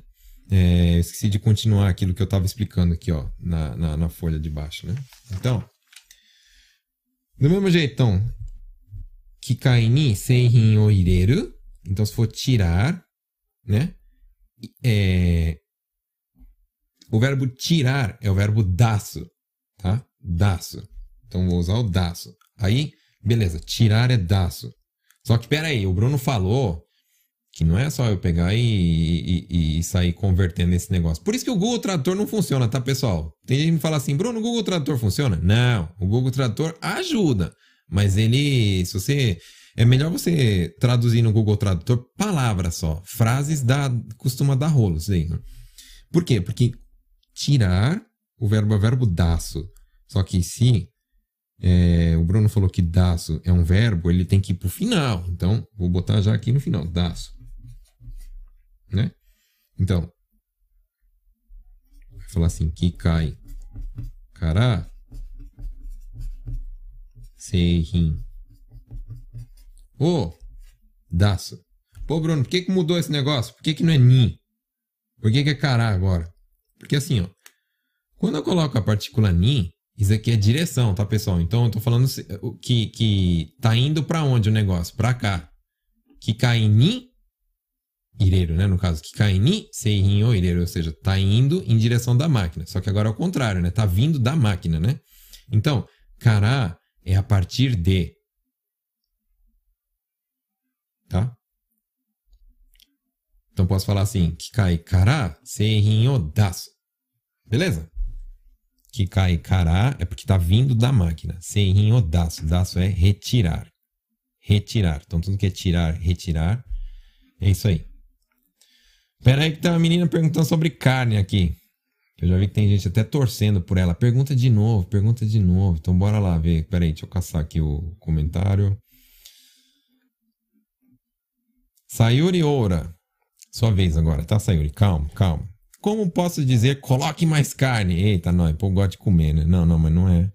É, esqueci de continuar aquilo que eu estava explicando aqui, ó, na, na, na, folha de baixo, né? Então, do mesmo então se for tirar, né? É, o verbo tirar é o verbo daço, tá? Daço. Então vou usar o daço. Aí, beleza, tirar é daço. Só que peraí, o Bruno falou que não é só eu pegar e, e, e, sair convertendo esse negócio. Por isso que o Google Tradutor não funciona, tá, pessoal? Tem gente que me fala assim, Bruno, o Google Tradutor funciona? Não, o Google Tradutor ajuda. Mas ele, se você. É melhor você traduzir no Google Tradutor palavras só. Frases dá, costuma dar rolos aí. Né? Por quê? Porque tirar o verbo é verbo daço. Só que se é, o Bruno falou que daço é um verbo, ele tem que ir pro final. Então, vou botar já aqui no final, daço né? Então, vai falar assim, que cai cara seihin Ô, oh, daço. Pô, Bruno, por que, que mudou esse negócio? Por que, que não é ni? Por que, que é cará agora? Porque assim, ó, quando eu coloco a partícula ni, isso aqui é direção, tá, pessoal? Então eu tô falando que, que tá indo para onde o negócio? Para cá. Que cai ni ireiro, né? No caso, kikai ni seihin o ireiro, ou seja, tá indo em direção da máquina. Só que agora é o contrário, né? Tá vindo da máquina, né? Então, kara é a partir de. Tá? Então posso falar assim, kikai kara seihin o dasu. Beleza? Kikai kara é porque tá vindo da máquina. Seihin o dasu. Dasu é retirar. Retirar. Então tudo que é tirar, retirar, é isso aí. Pera aí que tem uma menina perguntando sobre carne aqui. Eu já vi que tem gente até torcendo por ela. Pergunta de novo, pergunta de novo. Então bora lá ver. Pera aí, deixa eu caçar aqui o comentário. Sayuri Oura. Sua vez agora, tá, Sayuri? Calma, calma. Como posso dizer coloque mais carne? Eita, nós, pô, gosta de comer, né? Não, não, mas não é.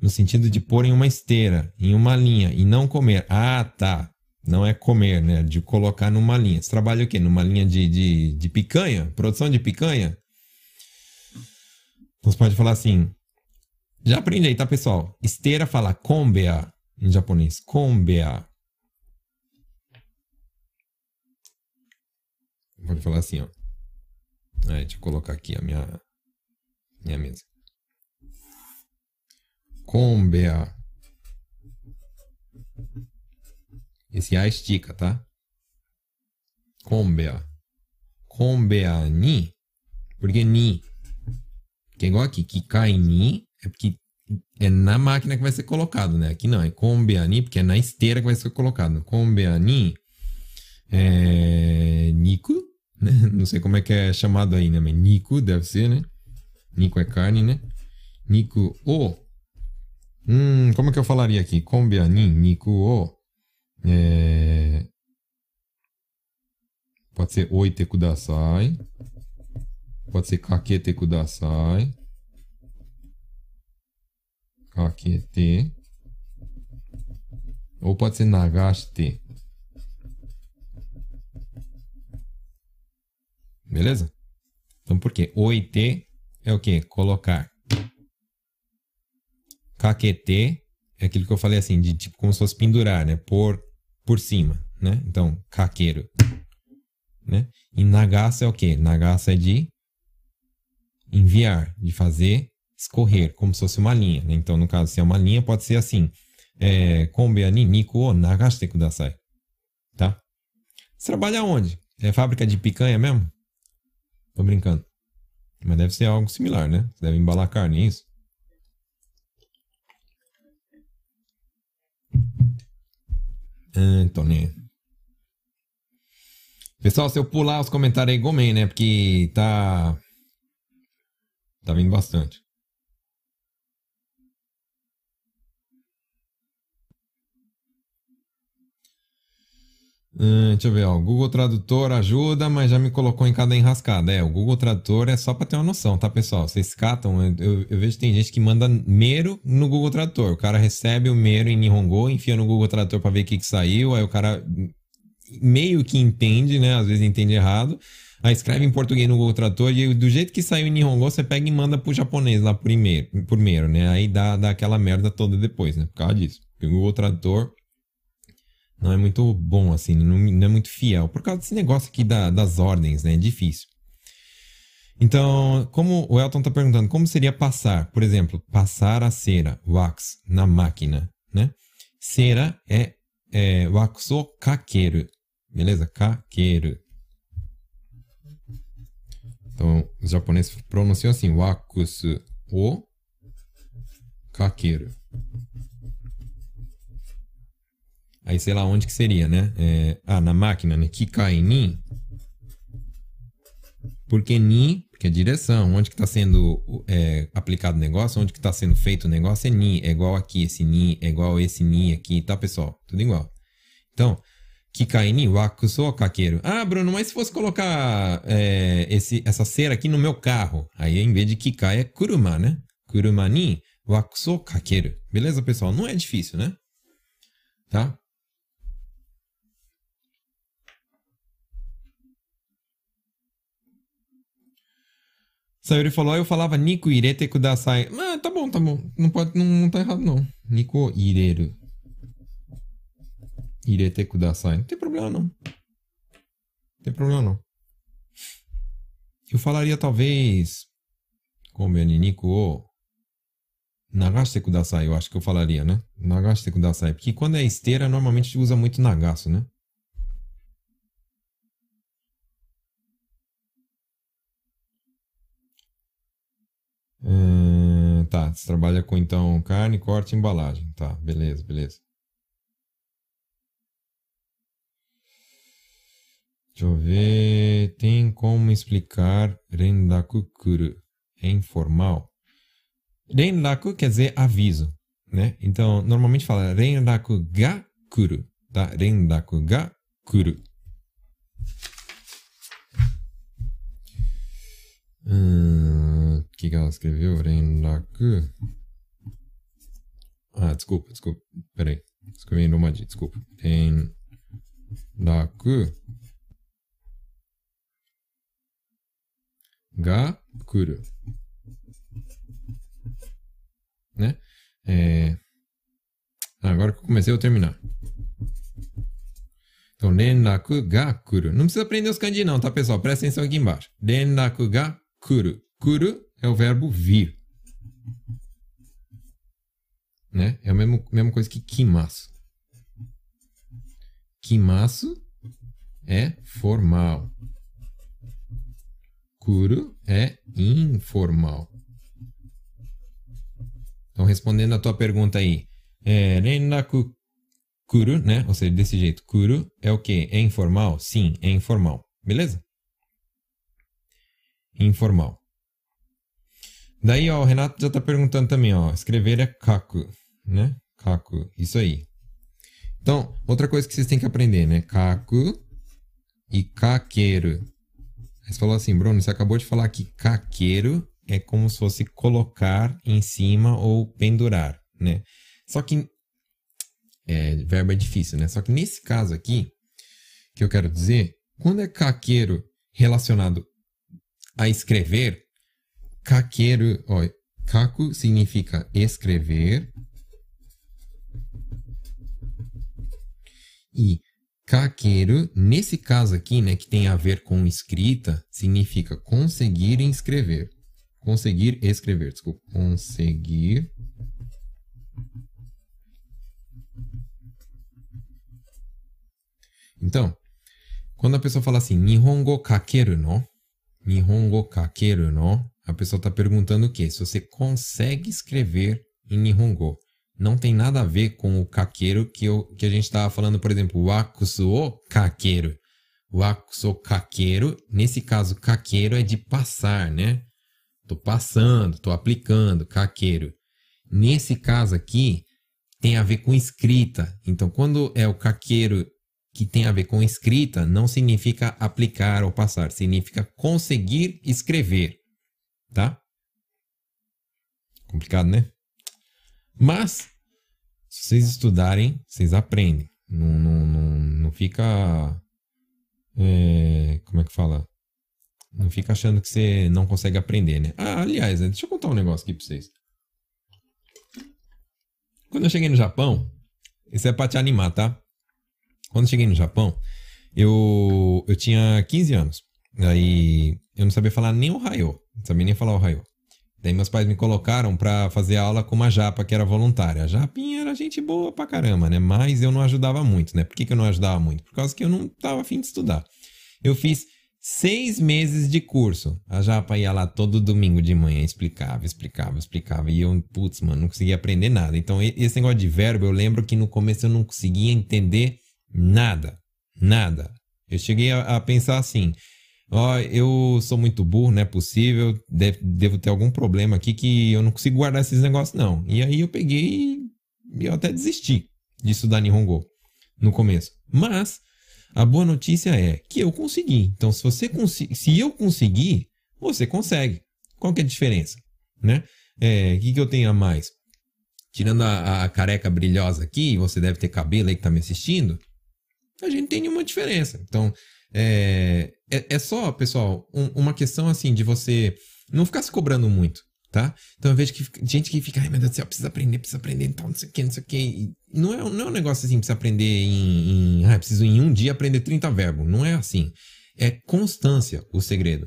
No sentido de pôr em uma esteira, em uma linha e não comer. Ah, tá. Não é comer, né? De colocar numa linha. Você trabalha o quê? Numa linha de, de, de picanha? Produção de picanha? Então você pode falar assim. Já aprende aí, tá, pessoal? Esteira fala kombea em japonês. Kombea. Pode falar assim, ó. Aí, deixa eu colocar aqui a minha, minha mesa. Kombea. Esse A estica, tá? Kombea. Kombea ni. Por que ni? Porque é igual aqui. Kikai ni é porque é na máquina que vai ser colocado, né? Aqui não. É kombea ni porque é na esteira que vai ser colocado. Kombea ni é niku, né? Não sei como é que é chamado aí, né? Mas niku deve ser, né? Niku é carne, né? Niku o. Hum, como é que eu falaria aqui? Kombea ni, niku o. É... Pode ser oite kudasai. Pode ser kakete kudasai. Kakete. Ou pode ser nagashite. Beleza? Então por quê? Oite é o que? Colocar. Kakete é aquilo que eu falei assim, de tipo como se fosse pendurar, né? Por, por cima, né? Então, kakeru. Né? E nagasa é o quê? Nagasa é de enviar, de fazer escorrer, como se fosse uma linha. Né? Então, no caso, se é uma linha, pode ser assim. É, Kombe ni niku o nagashite kudasai. Tá? Você trabalha onde? É fábrica de picanha mesmo? Tô brincando. Mas deve ser algo similar, né? Você deve embalar carne, é isso? Antônio. Pessoal, se eu pular os comentários aí, gomei, né? Porque tá. Tá vindo bastante. Hum, deixa eu ver, ó. Google Tradutor ajuda, mas já me colocou em cada enrascada. É, o Google Tradutor é só para ter uma noção, tá, pessoal? Vocês catam, eu, eu, eu, vejo que tem gente que manda mero no Google Tradutor. O cara recebe o mero em Nihongo, enfia no Google Tradutor para ver o que, que saiu, aí o cara meio que entende, né? Às vezes entende errado. Aí escreve em português no Google Tradutor e do jeito que saiu em Nihongo, você pega e manda pro japonês lá primeiro, primeiro né? Aí dá, dá aquela merda toda depois, né? Por causa disso. Porque o Google Tradutor não é muito bom, assim, não, não é muito fiel. Por causa desse negócio aqui da, das ordens, né? É difícil. Então, como o Elton está perguntando, como seria passar? Por exemplo, passar a cera, wax, na máquina, né? Cera é, é wax o kakeru, beleza? Kakeru. Então, os japoneses pronunciam assim, wax o kakeru. Aí sei lá onde que seria, né? É, ah, na máquina, né? Kikai ni. Porque ni, porque é direção. Onde que está sendo é, aplicado o negócio, onde que está sendo feito o negócio é ni. É igual aqui, esse ni, é igual esse ni aqui, tá, pessoal? Tudo igual. Então, Kikai ni wakuso kakeru. Ah, Bruno, mas se fosse colocar é, esse, essa cera aqui no meu carro, aí em vez de Kikai é kuruma, né? Kuruma ni wakuso kakeru. Beleza, pessoal? Não é difícil, né? Tá? Sayuri falou, eu falava Nico irete kudasai. Ah, tá bom, tá bom. Não, pode, não, não tá errado, não. Nico ireru. Irete kudasai. Não tem problema, não. Não tem problema, não. Eu falaria, talvez... Como é Nico o... Nagaste kudasai, eu acho que eu falaria, né? Nagaste kudasai. Porque quando é esteira, normalmente usa muito nagaço, né? Hum, tá, você trabalha com então carne, corte embalagem. Tá, beleza, beleza. Deixa eu ver. Tem como explicar rendaku kuru? É informal. Rendaku quer dizer aviso, né? Então, normalmente fala rendaku ga kuru, tá? Rendaku ga kuru. Hum, o que, que ela escreveu? Rendaku. Ah, desculpa, desculpa. Peraí. Escrevi no Madi, desculpa. Rendaku. Ga kuru. Né? É... Ah, agora que eu comecei, eu terminar. Então, rendaku ga kuru. Não precisa aprender os kanji não, tá, pessoal? Presta atenção aqui embaixo. Rendaku ga kuru. Kuru é o verbo vir. Né? É a mesma, mesma coisa que kimasu. Kimasu é formal. Kuru é informal. Então, respondendo a tua pergunta aí, é, rendaku kuru, né? Ou seja, desse jeito, kuru é o que? É informal? Sim, é informal. Beleza? informal. Daí, ó, o Renato já está perguntando também, ó, escrever é kaku, né? Kaku, isso aí. Então, outra coisa que vocês têm que aprender, né? Kaku e kakeru. Você falou assim, Bruno, você acabou de falar que caqueiro é como se fosse colocar em cima ou pendurar, né? Só que é, verbo é difícil, né? Só que nesse caso aqui, que eu quero dizer, quando é caqueiro relacionado a escrever, caqueiro, ó, caco significa escrever e kakeru, nesse caso aqui, né, que tem a ver com escrita, significa conseguir escrever. Conseguir escrever, desculpa. Conseguir Então, quando a pessoa fala assim, Nihongo kakeru no, Nihongo kakeru no, a pessoa está perguntando o quê? Se você consegue escrever em Nihongo. Não tem nada a ver com o kakeru que, eu, que a gente estava falando, por exemplo, o kakeru. Wakusu kakeru, nesse caso, kakeru é de passar, né? Tô passando, tô aplicando, kakeru. Nesse caso aqui, tem a ver com escrita. Então, quando é o kakeru que tem a ver com escrita não significa aplicar ou passar, significa conseguir escrever, tá? Complicado, né? Mas, se vocês estudarem, vocês aprendem. Não, não, não, não fica. É, como é que fala? Não fica achando que você não consegue aprender, né? Ah, aliás, né, deixa eu contar um negócio aqui pra vocês. Quando eu cheguei no Japão, isso é pra te animar, tá? Quando cheguei no Japão, eu, eu tinha 15 anos. Aí eu não sabia falar nem o raio, não sabia nem falar o raio. Daí meus pais me colocaram para fazer aula com uma japa que era voluntária. A japinha era gente boa pra caramba, né? Mas eu não ajudava muito, né? Por que, que eu não ajudava muito? Por causa que eu não tava afim de estudar. Eu fiz seis meses de curso. A japa ia lá todo domingo de manhã, explicava, explicava, explicava. E eu, putz, mano, não conseguia aprender nada. Então, esse negócio de verbo, eu lembro que no começo eu não conseguia entender Nada. Nada. Eu cheguei a, a pensar assim: ó, eu sou muito burro, não é possível, devo ter algum problema aqui que eu não consigo guardar esses negócios, não. E aí eu peguei e eu até desisti de estudar Nihongo no começo. Mas a boa notícia é que eu consegui. Então, se você se eu conseguir, você consegue. Qual que é a diferença? Né? É, o que, que eu tenho a mais? Tirando a, a careca brilhosa aqui, você deve ter cabelo aí que tá me assistindo a gente tem nenhuma diferença. Então, é, é, é só, pessoal, um, uma questão assim de você não ficar se cobrando muito, tá? Então eu vejo que gente que fica, ai meu Deus do céu, precisa aprender, precisa aprender, então não sei o que, não sei o que. Não é, não é um negócio assim, precisa aprender em, em ah, preciso em um dia aprender 30 verbos. Não é assim. É constância o segredo.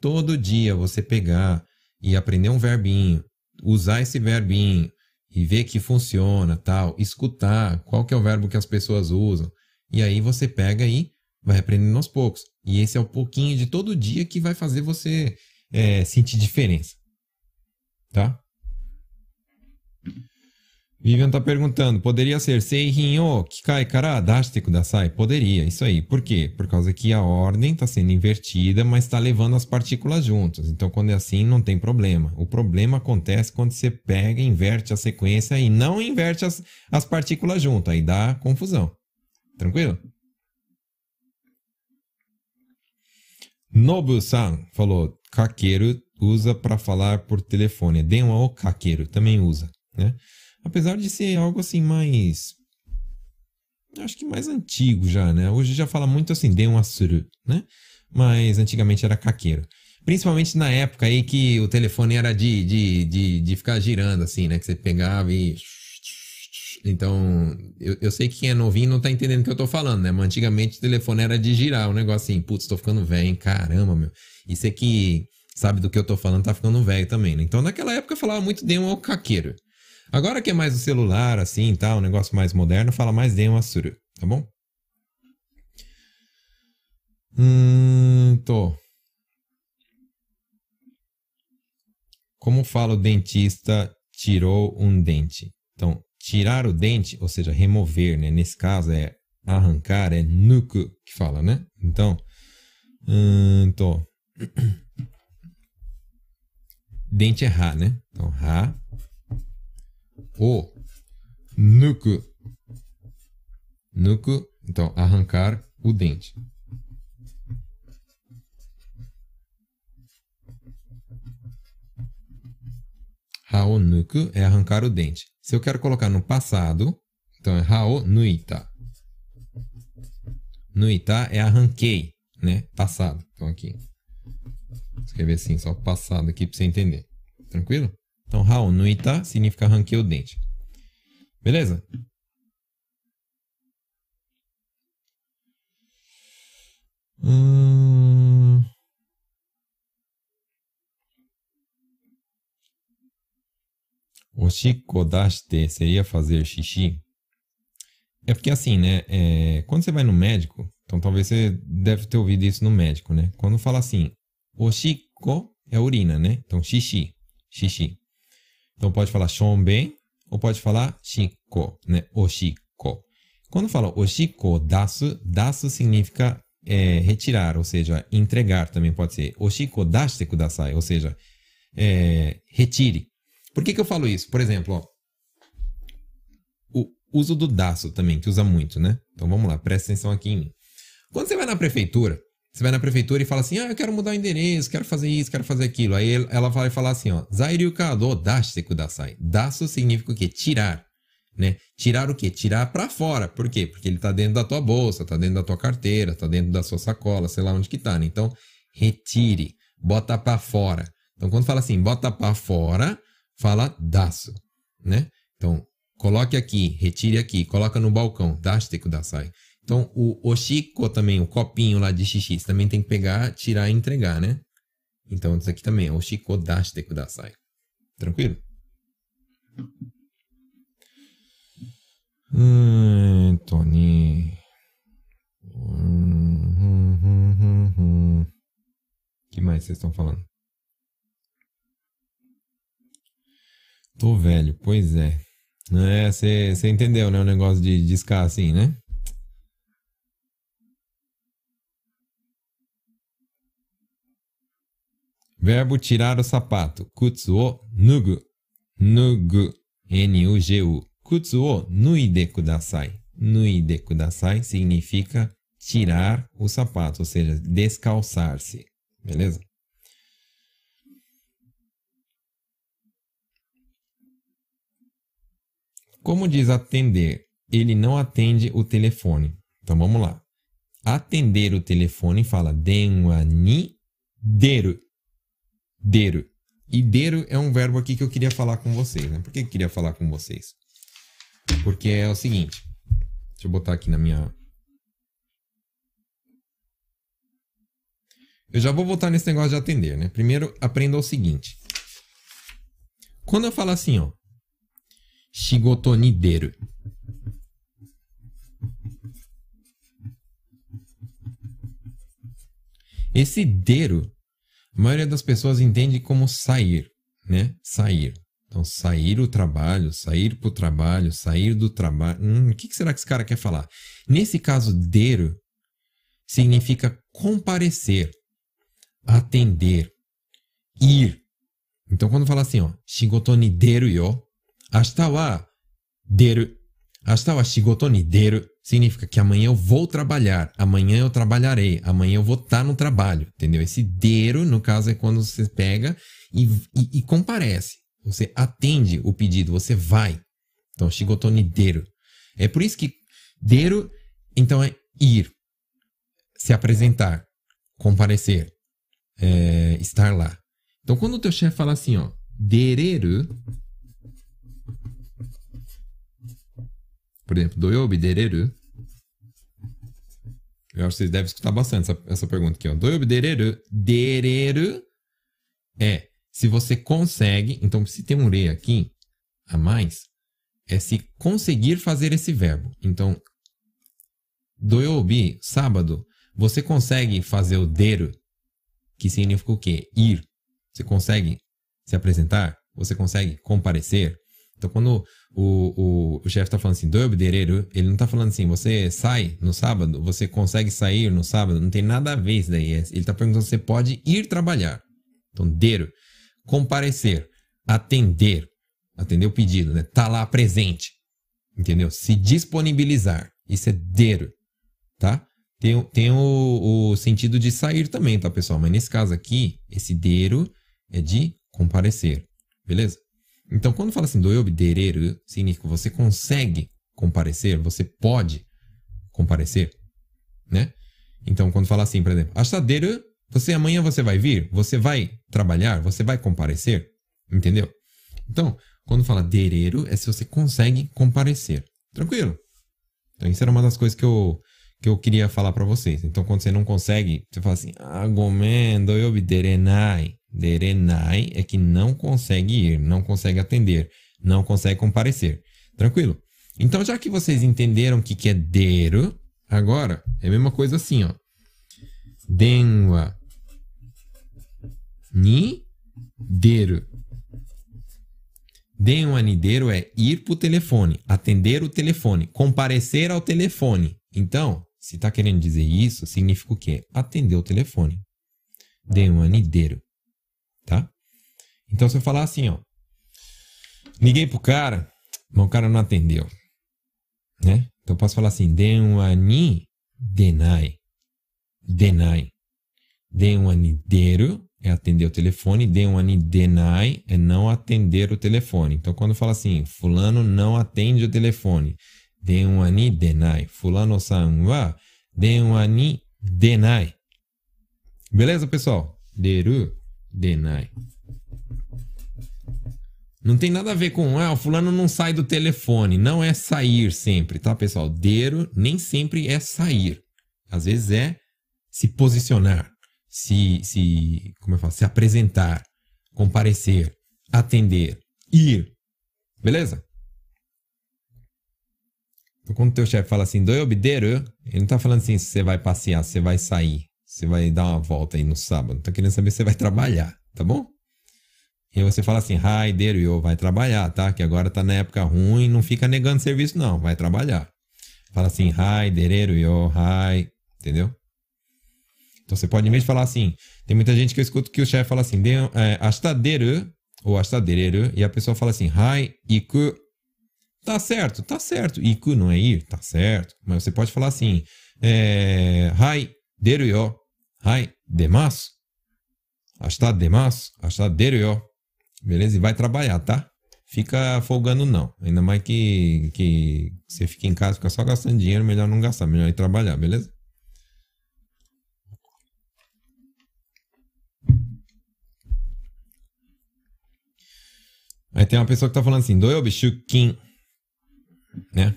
Todo dia você pegar e aprender um verbinho, usar esse verbinho e ver que funciona, tal, escutar qual que é o verbo que as pessoas usam. E aí você pega e vai aprendendo aos poucos. E esse é o pouquinho de todo dia que vai fazer você é, sentir diferença. Tá? Vivian tá perguntando, poderia ser Seihin o Kikai kara dashite kudasai? Poderia, isso aí. Por quê? Por causa que a ordem está sendo invertida, mas está levando as partículas juntas. Então, quando é assim, não tem problema. O problema acontece quando você pega, inverte a sequência e não inverte as, as partículas juntas. Aí dá confusão. Tranquilo? Nobu-san falou: Kakeru usa para falar por telefone. Denwa o Kakeru também usa, né? Apesar de ser algo assim mais. Acho que mais antigo já, né? Hoje já fala muito assim, Denwa suru, né? Mas antigamente era Kakeru. Principalmente na época aí que o telefone era de, de, de, de ficar girando, assim, né? Que você pegava e então, eu, eu sei que quem é novinho não tá entendendo o que eu tô falando, né? Mas antigamente o telefone era de girar, um negócio assim, putz, tô ficando velho, hein? Caramba, meu. Você que sabe do que eu tô falando tá ficando velho também, né? Então, naquela época eu falava muito de um caqueiro. Agora que é mais o celular, assim, tá, um negócio mais moderno, fala mais de um assuru, tá bom? Hum, tô. Como fala o dentista tirou um dente? Então, tirar o dente, ou seja, remover, né? Nesse caso é arrancar, é nuku que fala, né? Então, hum, tô. dente é ra, né? Então, ra, o, nuku, nuku, então, arrancar o dente. Hao nuku é arrancar o dente. Se eu quero colocar no passado, então é hao nuita. Nuita é arranquei, né? Passado. Então aqui. Vou escrever assim, só passado aqui para você entender. Tranquilo? Então hao nuita significa arranquei o dente. Beleza? Hum... Oshiko dashite seria fazer xixi? É porque assim, né? É, quando você vai no médico, então talvez você deve ter ouvido isso no médico, né? Quando fala assim, oshiko é urina, né? Então xixi, xixi. Então pode falar shonben ou pode falar shiko, né? Oshiko. Quando fala oshiko dasu, dasu significa é, retirar, ou seja, entregar também pode ser. Oshiko dashite kudasai, ou seja, é, retire. Por que, que eu falo isso? Por exemplo, ó, o uso do daço também, que usa muito, né? Então vamos lá, presta atenção aqui em mim. Quando você vai na prefeitura, você vai na prefeitura e fala assim: ah, eu quero mudar o endereço, quero fazer isso, quero fazer aquilo. Aí ela vai falar assim: ó, Zairyu kado dashite kudasai. Daço significa o quê? Tirar. Né? Tirar o quê? Tirar para fora. Por quê? Porque ele tá dentro da tua bolsa, tá dentro da tua carteira, tá dentro da sua sacola, sei lá onde que tá, né? Então, retire, bota para fora. Então, quando fala assim, bota para fora, fala daço, né? Então, coloque aqui, retire aqui, coloca no balcão, dashite kudasai. Então, o oshiko também, o copinho lá de xixi, você também tem que pegar, tirar e entregar, né? Então, isso aqui também, oshiko dashite kudasai. Tranquilo? Hum, Tony. Hum, hum, hum, hum, que mais vocês estão falando? Tô velho, pois é. É, você entendeu, né? O negócio de discar assim, né? Verbo tirar o sapato. Kutsu o nugu. Nugu. N-U-G-U. Kutsu o nuide kudasai. Nuide kudasai significa tirar o sapato, ou seja, descalçar-se. Beleza? Como diz atender, ele não atende o telefone. Então vamos lá. Atender o telefone fala denwa ni deru deru. E deru é um verbo aqui que eu queria falar com vocês. Né? Por que eu queria falar com vocês? Porque é o seguinte. Deixa eu botar aqui na minha. Eu já vou voltar nesse negócio de atender, né? Primeiro, aprenda o seguinte. Quando eu falo assim, ó. Shigoto ni deru. Esse deru a maioria das pessoas entende como sair, né? Sair. Então, sair o trabalho, sair para o trabalho, sair do trabalho. Hum, o que será que esse cara quer falar? Nesse caso, deru significa comparecer, atender, ir. Então, quando fala assim, ó, shigoto ni yo, ashita wa deru, ashita wa shigoto ni deru, significa que amanhã eu vou trabalhar, amanhã eu trabalharei, amanhã eu vou estar no trabalho, entendeu? Esse deiro, no caso, é quando você pega e, e, e comparece. Você atende o pedido, você vai. Então, shigotoni deiro. É por isso que deiro, então, é ir, se apresentar, comparecer, é, estar lá. Então, quando o teu chefe fala assim, ó, dereru, Por exemplo, doyobi dereru. Eu acho que vocês devem escutar bastante essa, essa pergunta aqui. Ó. Doyobi dereru. Dereru é se você consegue. Então, se tem um re aqui a mais, é se conseguir fazer esse verbo. Então, doyobi, sábado, você consegue fazer o deru, que significa o quê? Ir. Você consegue se apresentar? Você consegue comparecer? Então, quando o, o, o chefe está falando assim, dereiro, ele não está falando assim, você sai no sábado, você consegue sair no sábado, não tem nada a ver isso daí. Ele está perguntando se você pode ir trabalhar. Então, deiro, comparecer, atender, atender o pedido, né? Tá lá presente, entendeu? Se disponibilizar, isso é deiro, tá? Tem, tem o, o sentido de sair também, tá, pessoal? Mas nesse caso aqui, esse deiro é de comparecer, beleza? Então, quando fala assim, doyobi dereru, significa você consegue comparecer, você pode comparecer, né? Então, quando fala assim, por exemplo, achaderu, você amanhã você vai vir, você vai trabalhar, você vai comparecer, entendeu? Então, quando fala dereru, é se você consegue comparecer. Tranquilo? Então, isso era uma das coisas que eu, que eu queria falar para vocês. Então, quando você não consegue, você fala assim, agomendo eu derenai. Derenai é que não consegue ir, não consegue atender, não consegue comparecer. Tranquilo? Então, já que vocês entenderam o que, que é deru, agora é a mesma coisa assim, ó. Denwa ni deru. Denwa ni deru é ir pro telefone, atender o telefone, comparecer ao telefone. Então, se está querendo dizer isso, significa o quê? Atender o telefone. Denwa ni deru. Então, se eu falar assim, ó. Liguei pro cara, mas o cara não atendeu né? Então eu posso falar assim, denwani denai. Denai. Denwani deru é atender o telefone, denwani denai é não atender o telefone. Então quando fala assim, fulano não atende o telefone, denwani denai. Fulano san wa denwani denai. Beleza, pessoal? Deru denai. Não tem nada a ver com, ah, o fulano não sai do telefone. Não é sair sempre, tá, pessoal? Dero nem sempre é sair. Às vezes é se posicionar, se, se, como eu falo, se apresentar, comparecer, atender, ir. Beleza? Então, quando o teu chefe fala assim, doi obdeiro, ele não tá falando assim, você vai passear, se você vai sair, você vai dar uma volta aí no sábado. Tá querendo saber se você vai trabalhar, tá bom? E você fala assim, there you, vai trabalhar, tá? Que agora tá na época ruim, não fica negando serviço, não, vai trabalhar. Fala assim, there you, hi, entendeu? Então você pode, em vez de falar assim, tem muita gente que eu escuto que o chefe fala assim, é, astaderu, ou astaderu, e a pessoa fala assim, hi, iku. Tá certo, tá certo. Iku não é ir, tá certo. Mas você pode falar assim, é, hi, deru yo, hi, demasu. Asta demasu, asta deru yo. Beleza? E vai trabalhar, tá? Fica folgando não. Ainda mais que, que você fica em casa, fica só gastando dinheiro, melhor não gastar, melhor ir trabalhar, beleza? Aí tem uma pessoa que tá falando assim, doeu shukin, né?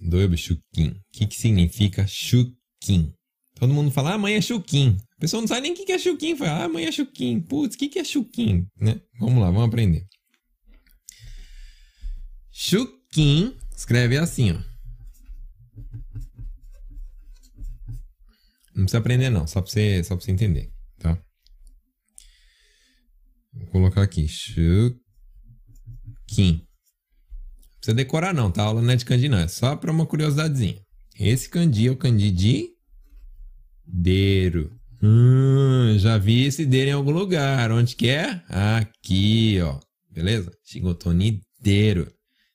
Doeu shukin. O que que significa shukin? Todo mundo fala, ah, mãe é shukin. Pessoa não sabe nem o que é chuquinho. Fala, ah, amanhã é chuquinho. Putz, o que é chuquinho? Né? Vamos lá, vamos aprender. Chuquinho escreve assim, ó. Não precisa aprender não, só pra você, só pra você entender, tá? Vou colocar aqui, chuquinho. Não precisa decorar não, tá? A aula não é de kanji não, é só pra uma curiosidadezinha. Esse kanji é o kanji de deiro. Hum, já vi esse dele em algum lugar. Onde que é? Aqui, ó. Beleza? Shigotonideiro.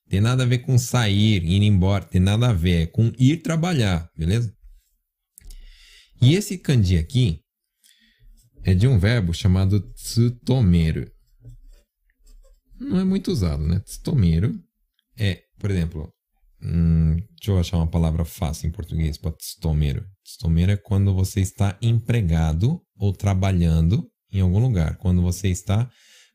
Tem nada a ver com sair, ir embora. Tem nada a ver. É com ir trabalhar. Beleza? E esse kanji aqui é de um verbo chamado tsutomeru. Não é muito usado, né? Tsutomeru é, por exemplo, Hum, deixa eu achar uma palavra fácil em português para tstomeiro. Tstomeiro é quando você está empregado ou trabalhando em algum lugar. Quando você está.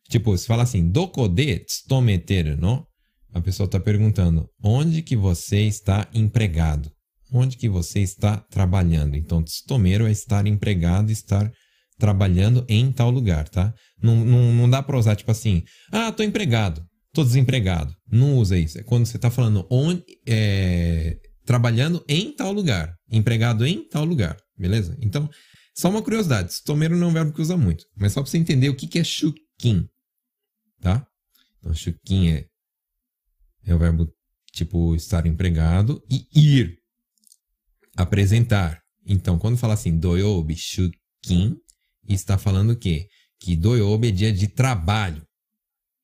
Tipo, se fala assim, dokode tstometeru, não? A pessoa está perguntando, onde que você está empregado? Onde que você está trabalhando? Então, tstomeiro é estar empregado, estar trabalhando em tal lugar, tá? Não, não, não dá para usar, tipo assim, ah, tô empregado. Tô desempregado. Não usa isso. É quando você está falando onde, é, trabalhando em tal lugar, empregado em tal lugar, beleza? Então, só uma curiosidade. Stomeiro não é um verbo que usa muito, mas só para você entender o que, que é shukin, tá? Então, shukin é, é o verbo tipo estar empregado e ir, apresentar. Então, quando fala assim, doyobi shukin, está falando o quê? Que doyobi é dia de trabalho,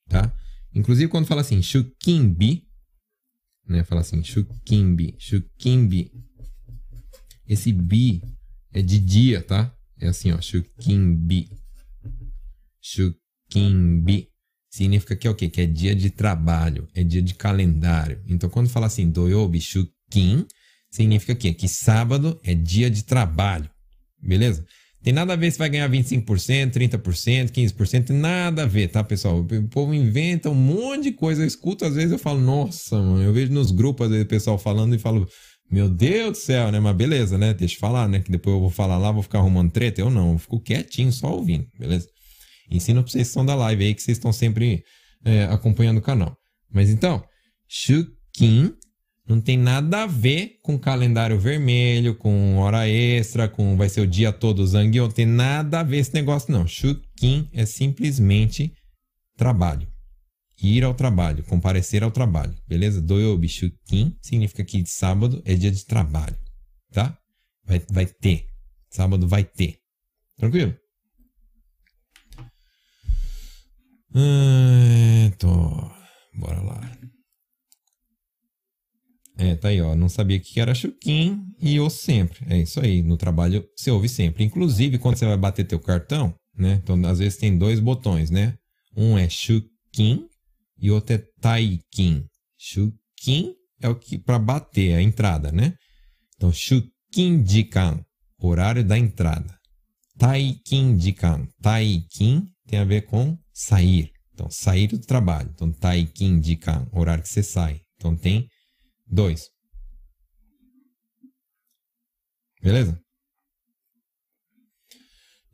tá? Inclusive, quando fala assim, Shukimbi, né? Fala assim, Shukimbi, Shukimbi. Esse bi é de dia, tá? É assim, ó, Shukimbi. Shukimbi. Significa que é o quê? Que é dia de trabalho, é dia de calendário. Então, quando fala assim, Doyobi Shukin, significa que, que sábado é dia de trabalho. Beleza? Tem nada a ver se vai ganhar 25%, 30%, 15%, nada a ver, tá, pessoal? O povo inventa um monte de coisa. Eu escuto, às vezes eu falo, nossa, mano, eu vejo nos grupos, às vezes, o pessoal falando e falo, Meu Deus do céu, né? Mas beleza, né? Deixa eu falar, né? Que depois eu vou falar lá, vou ficar arrumando treta. Eu não, eu fico quietinho, só ouvindo, beleza? Ensino pra vocês que são da live aí, que vocês estão sempre é, acompanhando o canal. Mas então, Shukin não tem nada a ver com calendário vermelho, com hora extra, com vai ser o dia todo Zangyo. Não tem nada a ver esse negócio, não. Shukin é simplesmente trabalho. Ir ao trabalho, comparecer ao trabalho. Beleza? Doyobi Shukin significa que sábado é dia de trabalho. Tá? Vai, vai ter. Sábado vai ter. Tranquilo? Ah, tô. Bora lá. É, tá aí, ó. Não sabia que era Chuquim e ouço sempre. É isso aí. No trabalho você ouve sempre. Inclusive, quando você vai bater teu cartão, né? Então, às vezes tem dois botões, né? Um é Chuquim e outro é Taikin. Chuquim é o que para bater a entrada, né? Então, Chuquim Dikan, horário da entrada. Taikin Dikan. Taikin tem a ver com sair. Então, sair do trabalho. Então, Taikin Dikan, horário que você sai. Então, tem 2. Beleza?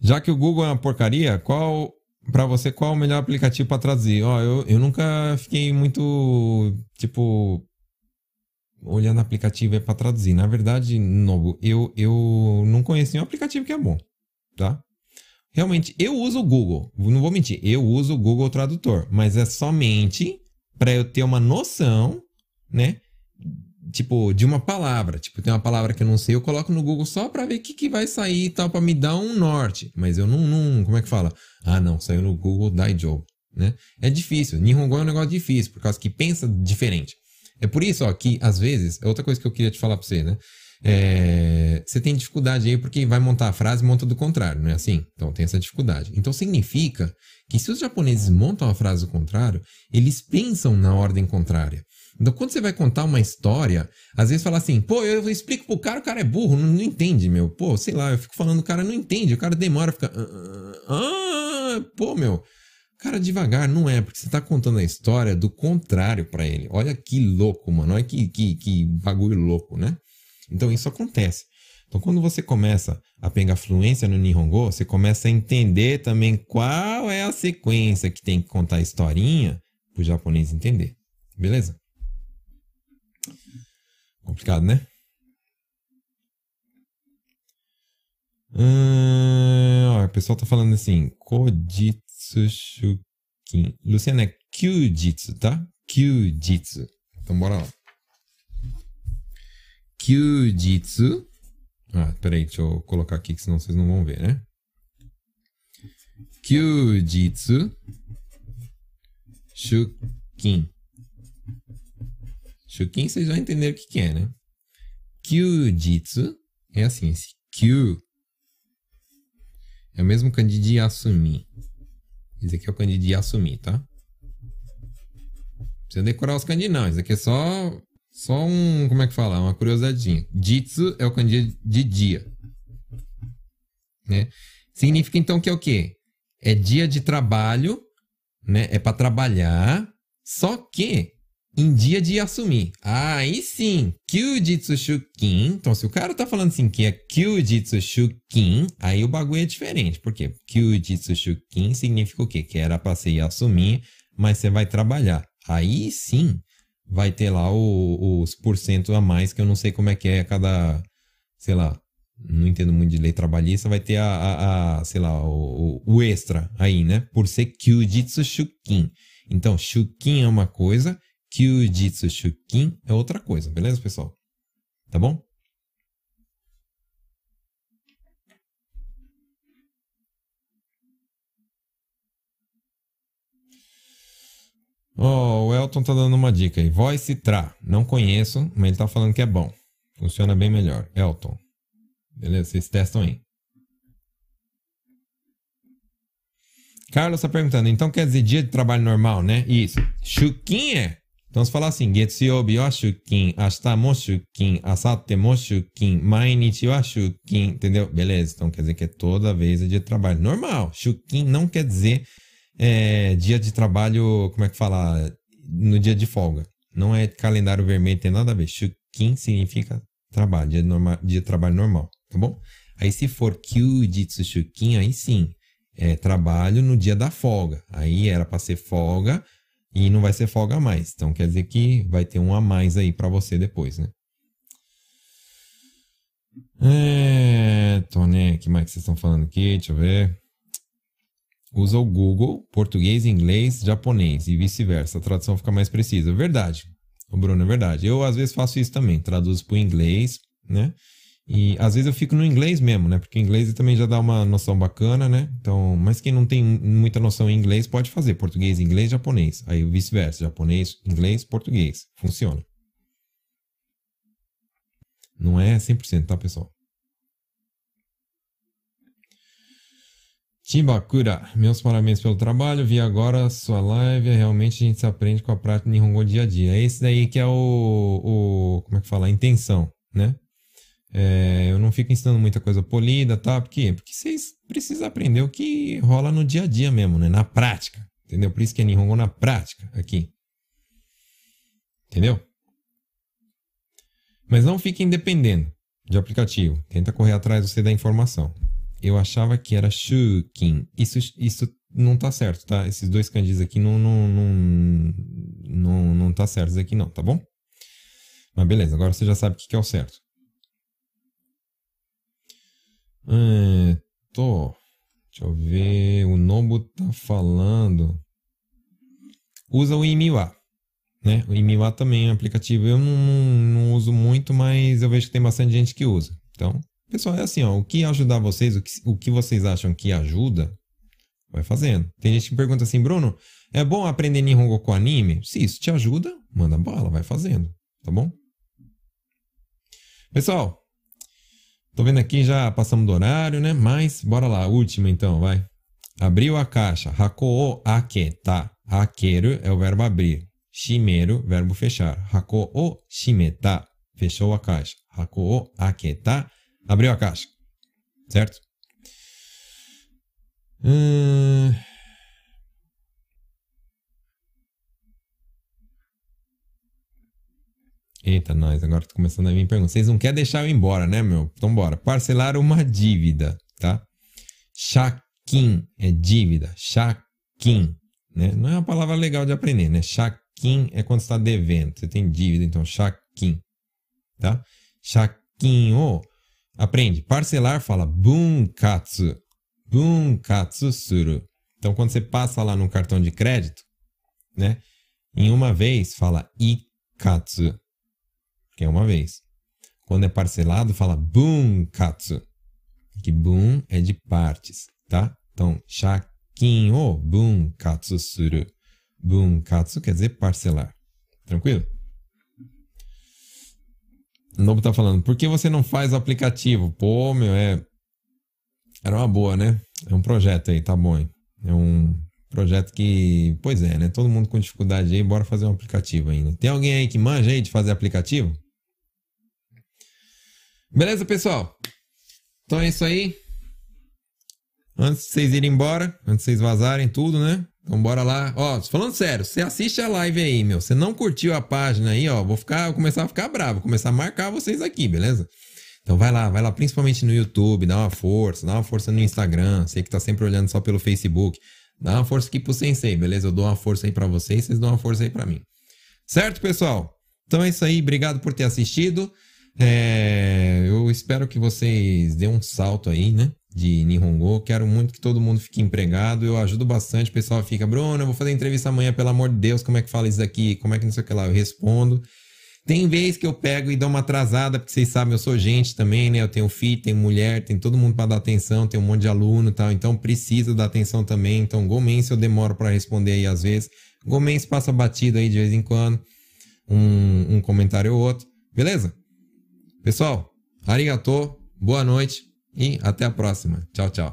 Já que o Google é uma porcaria, qual para você qual é o melhor aplicativo para traduzir? Ó, eu, eu nunca fiquei muito tipo olhando aplicativo para traduzir. Na verdade, novo, eu eu não conheci um aplicativo que é bom, tá? Realmente, eu uso o Google. Não vou mentir, eu uso o Google Tradutor, mas é somente para eu ter uma noção, né, tipo, de uma palavra. Tipo, tem uma palavra que eu não sei, eu coloco no Google só para ver o que, que vai sair e tal, para me dar um norte. Mas eu não, não, como é que fala? Ah, não, saiu no Google Daijo, né? É difícil. Nihongo é um negócio difícil, por causa que pensa diferente. É por isso, ó, que às vezes, é outra coisa que eu queria te falar pra você, né? É, você tem dificuldade aí porque vai montar a frase e monta do contrário, não é assim? Então tem essa dificuldade. Então significa que se os japoneses montam a frase do contrário, eles pensam na ordem contrária. Então, quando você vai contar uma história, às vezes fala assim, pô, eu explico pro cara, o cara é burro, não, não entende, meu. Pô, sei lá, eu fico falando, o cara não entende, o cara demora, fica. Ah, ah, ah pô, meu. Cara, devagar, não é, porque você tá contando a história do contrário para ele. Olha que louco, mano. Olha que, que, que bagulho louco, né? Então isso acontece. Então quando você começa a pegar fluência no Nihongo, você começa a entender também qual é a sequência que tem que contar a historinha pro japonês entender. Beleza? Complicado, né? Hum, ó, o pessoal tá falando assim, Kojitsu Shukin. Luciana, é Kyujitsu, tá? Kyujitsu. Então bora lá. Kyujitsu. Ah, peraí, deixa eu colocar aqui que senão vocês não vão ver, né? Kyujitsu Shukin. Shukin vocês já entenderam o que, que é, né? Kyujitsu é assim, esse Kyu é o mesmo kanji de assumir. Esse aqui é o kanji de assumir, tá? Precisa decorar os kanji não, isso aqui é só só um, como é que fala? Uma curiosidade. Jitsu é o kanji de dia. Né? Significa então que é o quê? É dia de trabalho, né? É para trabalhar, só que em dia de assumir. Aí sim, Kyujitsu Shukin. Então, se o cara tá falando assim que é Kyujitsu Shukin, aí o bagulho é diferente. Por quê? Kyujitsu Shukin significa o quê? Que era pra ser assumir, mas você vai trabalhar. Aí sim, vai ter lá o, os porcento a mais, que eu não sei como é que é cada, sei lá, não entendo muito de lei trabalhista, vai ter a, a, a sei lá, o, o, extra aí, né? Por ser Kyujitsu Shukin. Então, Shukin é uma coisa Kyujitsu Shukin é outra coisa, beleza, pessoal? Tá bom? Oh, o Elton tá dando uma dica aí. Voice Tra. Não conheço, mas ele tá falando que é bom. Funciona bem melhor. Elton. Beleza? Vocês testam aí. Carlos tá perguntando, então quer dizer dia de trabalho normal, né? Isso. Shukin é então, se falar assim, Getsuyobi mo mo entendeu? Beleza, então quer dizer que é toda vez é dia de trabalho. Normal, shukin não quer dizer é, dia de trabalho, como é que fala? No dia de folga. Não é calendário vermelho, tem nada a ver. Shukin significa trabalho, dia dia de trabalho normal, tá bom? Aí se for kyujitsu shukin, aí sim, é trabalho no dia da folga. Aí era para ser folga e não vai ser folga mais. Então quer dizer que vai ter um a mais aí para você depois, né? É, tô, né? que mais que vocês estão falando aqui? Deixa eu ver. Usa o Google, português, inglês, japonês e vice-versa. A tradução fica mais precisa. Verdade. O Bruno, é verdade. Eu às vezes faço isso também. Traduzo para o inglês, né? E às vezes eu fico no inglês mesmo, né? Porque inglês também já dá uma noção bacana, né? Então, mas quem não tem muita noção em inglês pode fazer português, inglês, japonês. Aí vice-versa, japonês, inglês, português. Funciona. Não é 100%, tá, pessoal? Timbakura, meus parabéns pelo trabalho. Vi agora a sua live. Realmente a gente se aprende com a prática de Nihongo dia a dia. É esse daí que é o, o como é que fala? A intenção, né? É, eu não fico ensinando muita coisa polida, tá? Por quê? Porque vocês precisam aprender o que rola no dia a dia mesmo, né? Na prática. Entendeu? Por isso que é Nihongo na prática aqui. Entendeu? Mas não fiquem dependendo de aplicativo. Tenta correr atrás você da informação. Eu achava que era Shukin. Isso, isso não tá certo, tá? Esses dois kanjis aqui não, não, não, não, não tá certo aqui não, tá bom? Mas beleza, agora você já sabe o que é o certo. É, tô. Deixa eu ver. O Nobu tá falando. Usa o Imiwa né? O Imiwa também é um aplicativo. Eu não, não, uso muito, mas eu vejo que tem bastante gente que usa. Então, pessoal, é assim, ó, o que ajudar vocês, o que, o que vocês acham que ajuda, vai fazendo. Tem gente que pergunta assim, Bruno, é bom aprender Nihongo com anime? Se isso te ajuda, manda bala, vai fazendo, tá bom? Pessoal, tô vendo aqui, já passamos do horário, né? Mas, bora lá, última então, vai. Abriu a caixa, hako o aketa. Akeru é o verbo abrir. Shimeru, verbo fechar. Hako o shimeta, fechou a caixa. Hako o aketa, abriu a caixa. Certo? Hum... Eita, nós, agora tô começando a vir perguntas. Vocês não querem deixar eu ir embora, né, meu? Então bora. Parcelar uma dívida, tá? Shakin é dívida. Shakin, né? Não é uma palavra legal de aprender, né? Shaquin é quando está devendo. Você tem dívida, então shaquin. Tá? Shaquin o. Aprende. Parcelar fala bunkatsu. Bunkatsu suru. Então, quando você passa lá no cartão de crédito, né? Em uma vez fala ikatsu, que é uma vez. Quando é parcelado, fala bunkatsu, que bun é de partes, tá? Então, shakin o bunkatsu suru. Bunkatsu quer dizer parcelar. Tranquilo? Nobo tá falando, por que você não faz o aplicativo? Pô, meu, é. Era uma boa, né? É um projeto aí, tá bom. Hein? É um projeto que. Pois é, né? Todo mundo com dificuldade aí, bora fazer um aplicativo ainda. Tem alguém aí que manja aí de fazer aplicativo? Beleza, pessoal? Então é isso aí. Antes de vocês irem embora, antes de vocês vazarem tudo, né? Então bora lá. Ó, falando sério, você assiste a live aí, meu. Você não curtiu a página aí, ó. Vou ficar, vou começar a ficar bravo, vou começar a marcar vocês aqui, beleza? Então vai lá, vai lá, principalmente no YouTube, dá uma força, dá uma força no Instagram. Sei que tá sempre olhando só pelo Facebook. Dá uma força aqui pro Sensei, beleza? Eu dou uma força aí para vocês, vocês dão uma força aí para mim. Certo, pessoal? Então é isso aí, obrigado por ter assistido. É, eu espero que vocês dêem um salto aí, né? de Nihongo. Quero muito que todo mundo fique empregado. Eu ajudo bastante. O pessoal fica, Bruno, eu vou fazer entrevista amanhã, pelo amor de Deus, como é que fala isso aqui? Como é que não sei o que lá? Eu respondo. Tem vez que eu pego e dou uma atrasada, porque vocês sabem, eu sou gente também, né? Eu tenho filho, tenho mulher, tem todo mundo para dar atenção, tem um monte de aluno e tal, então precisa dar atenção também. Então, Gomense eu demoro para responder aí às vezes. Gomense passa batido aí de vez em quando, um, um comentário ou outro. Beleza? Pessoal, arigato, boa noite, e até a próxima. Tchau, tchau.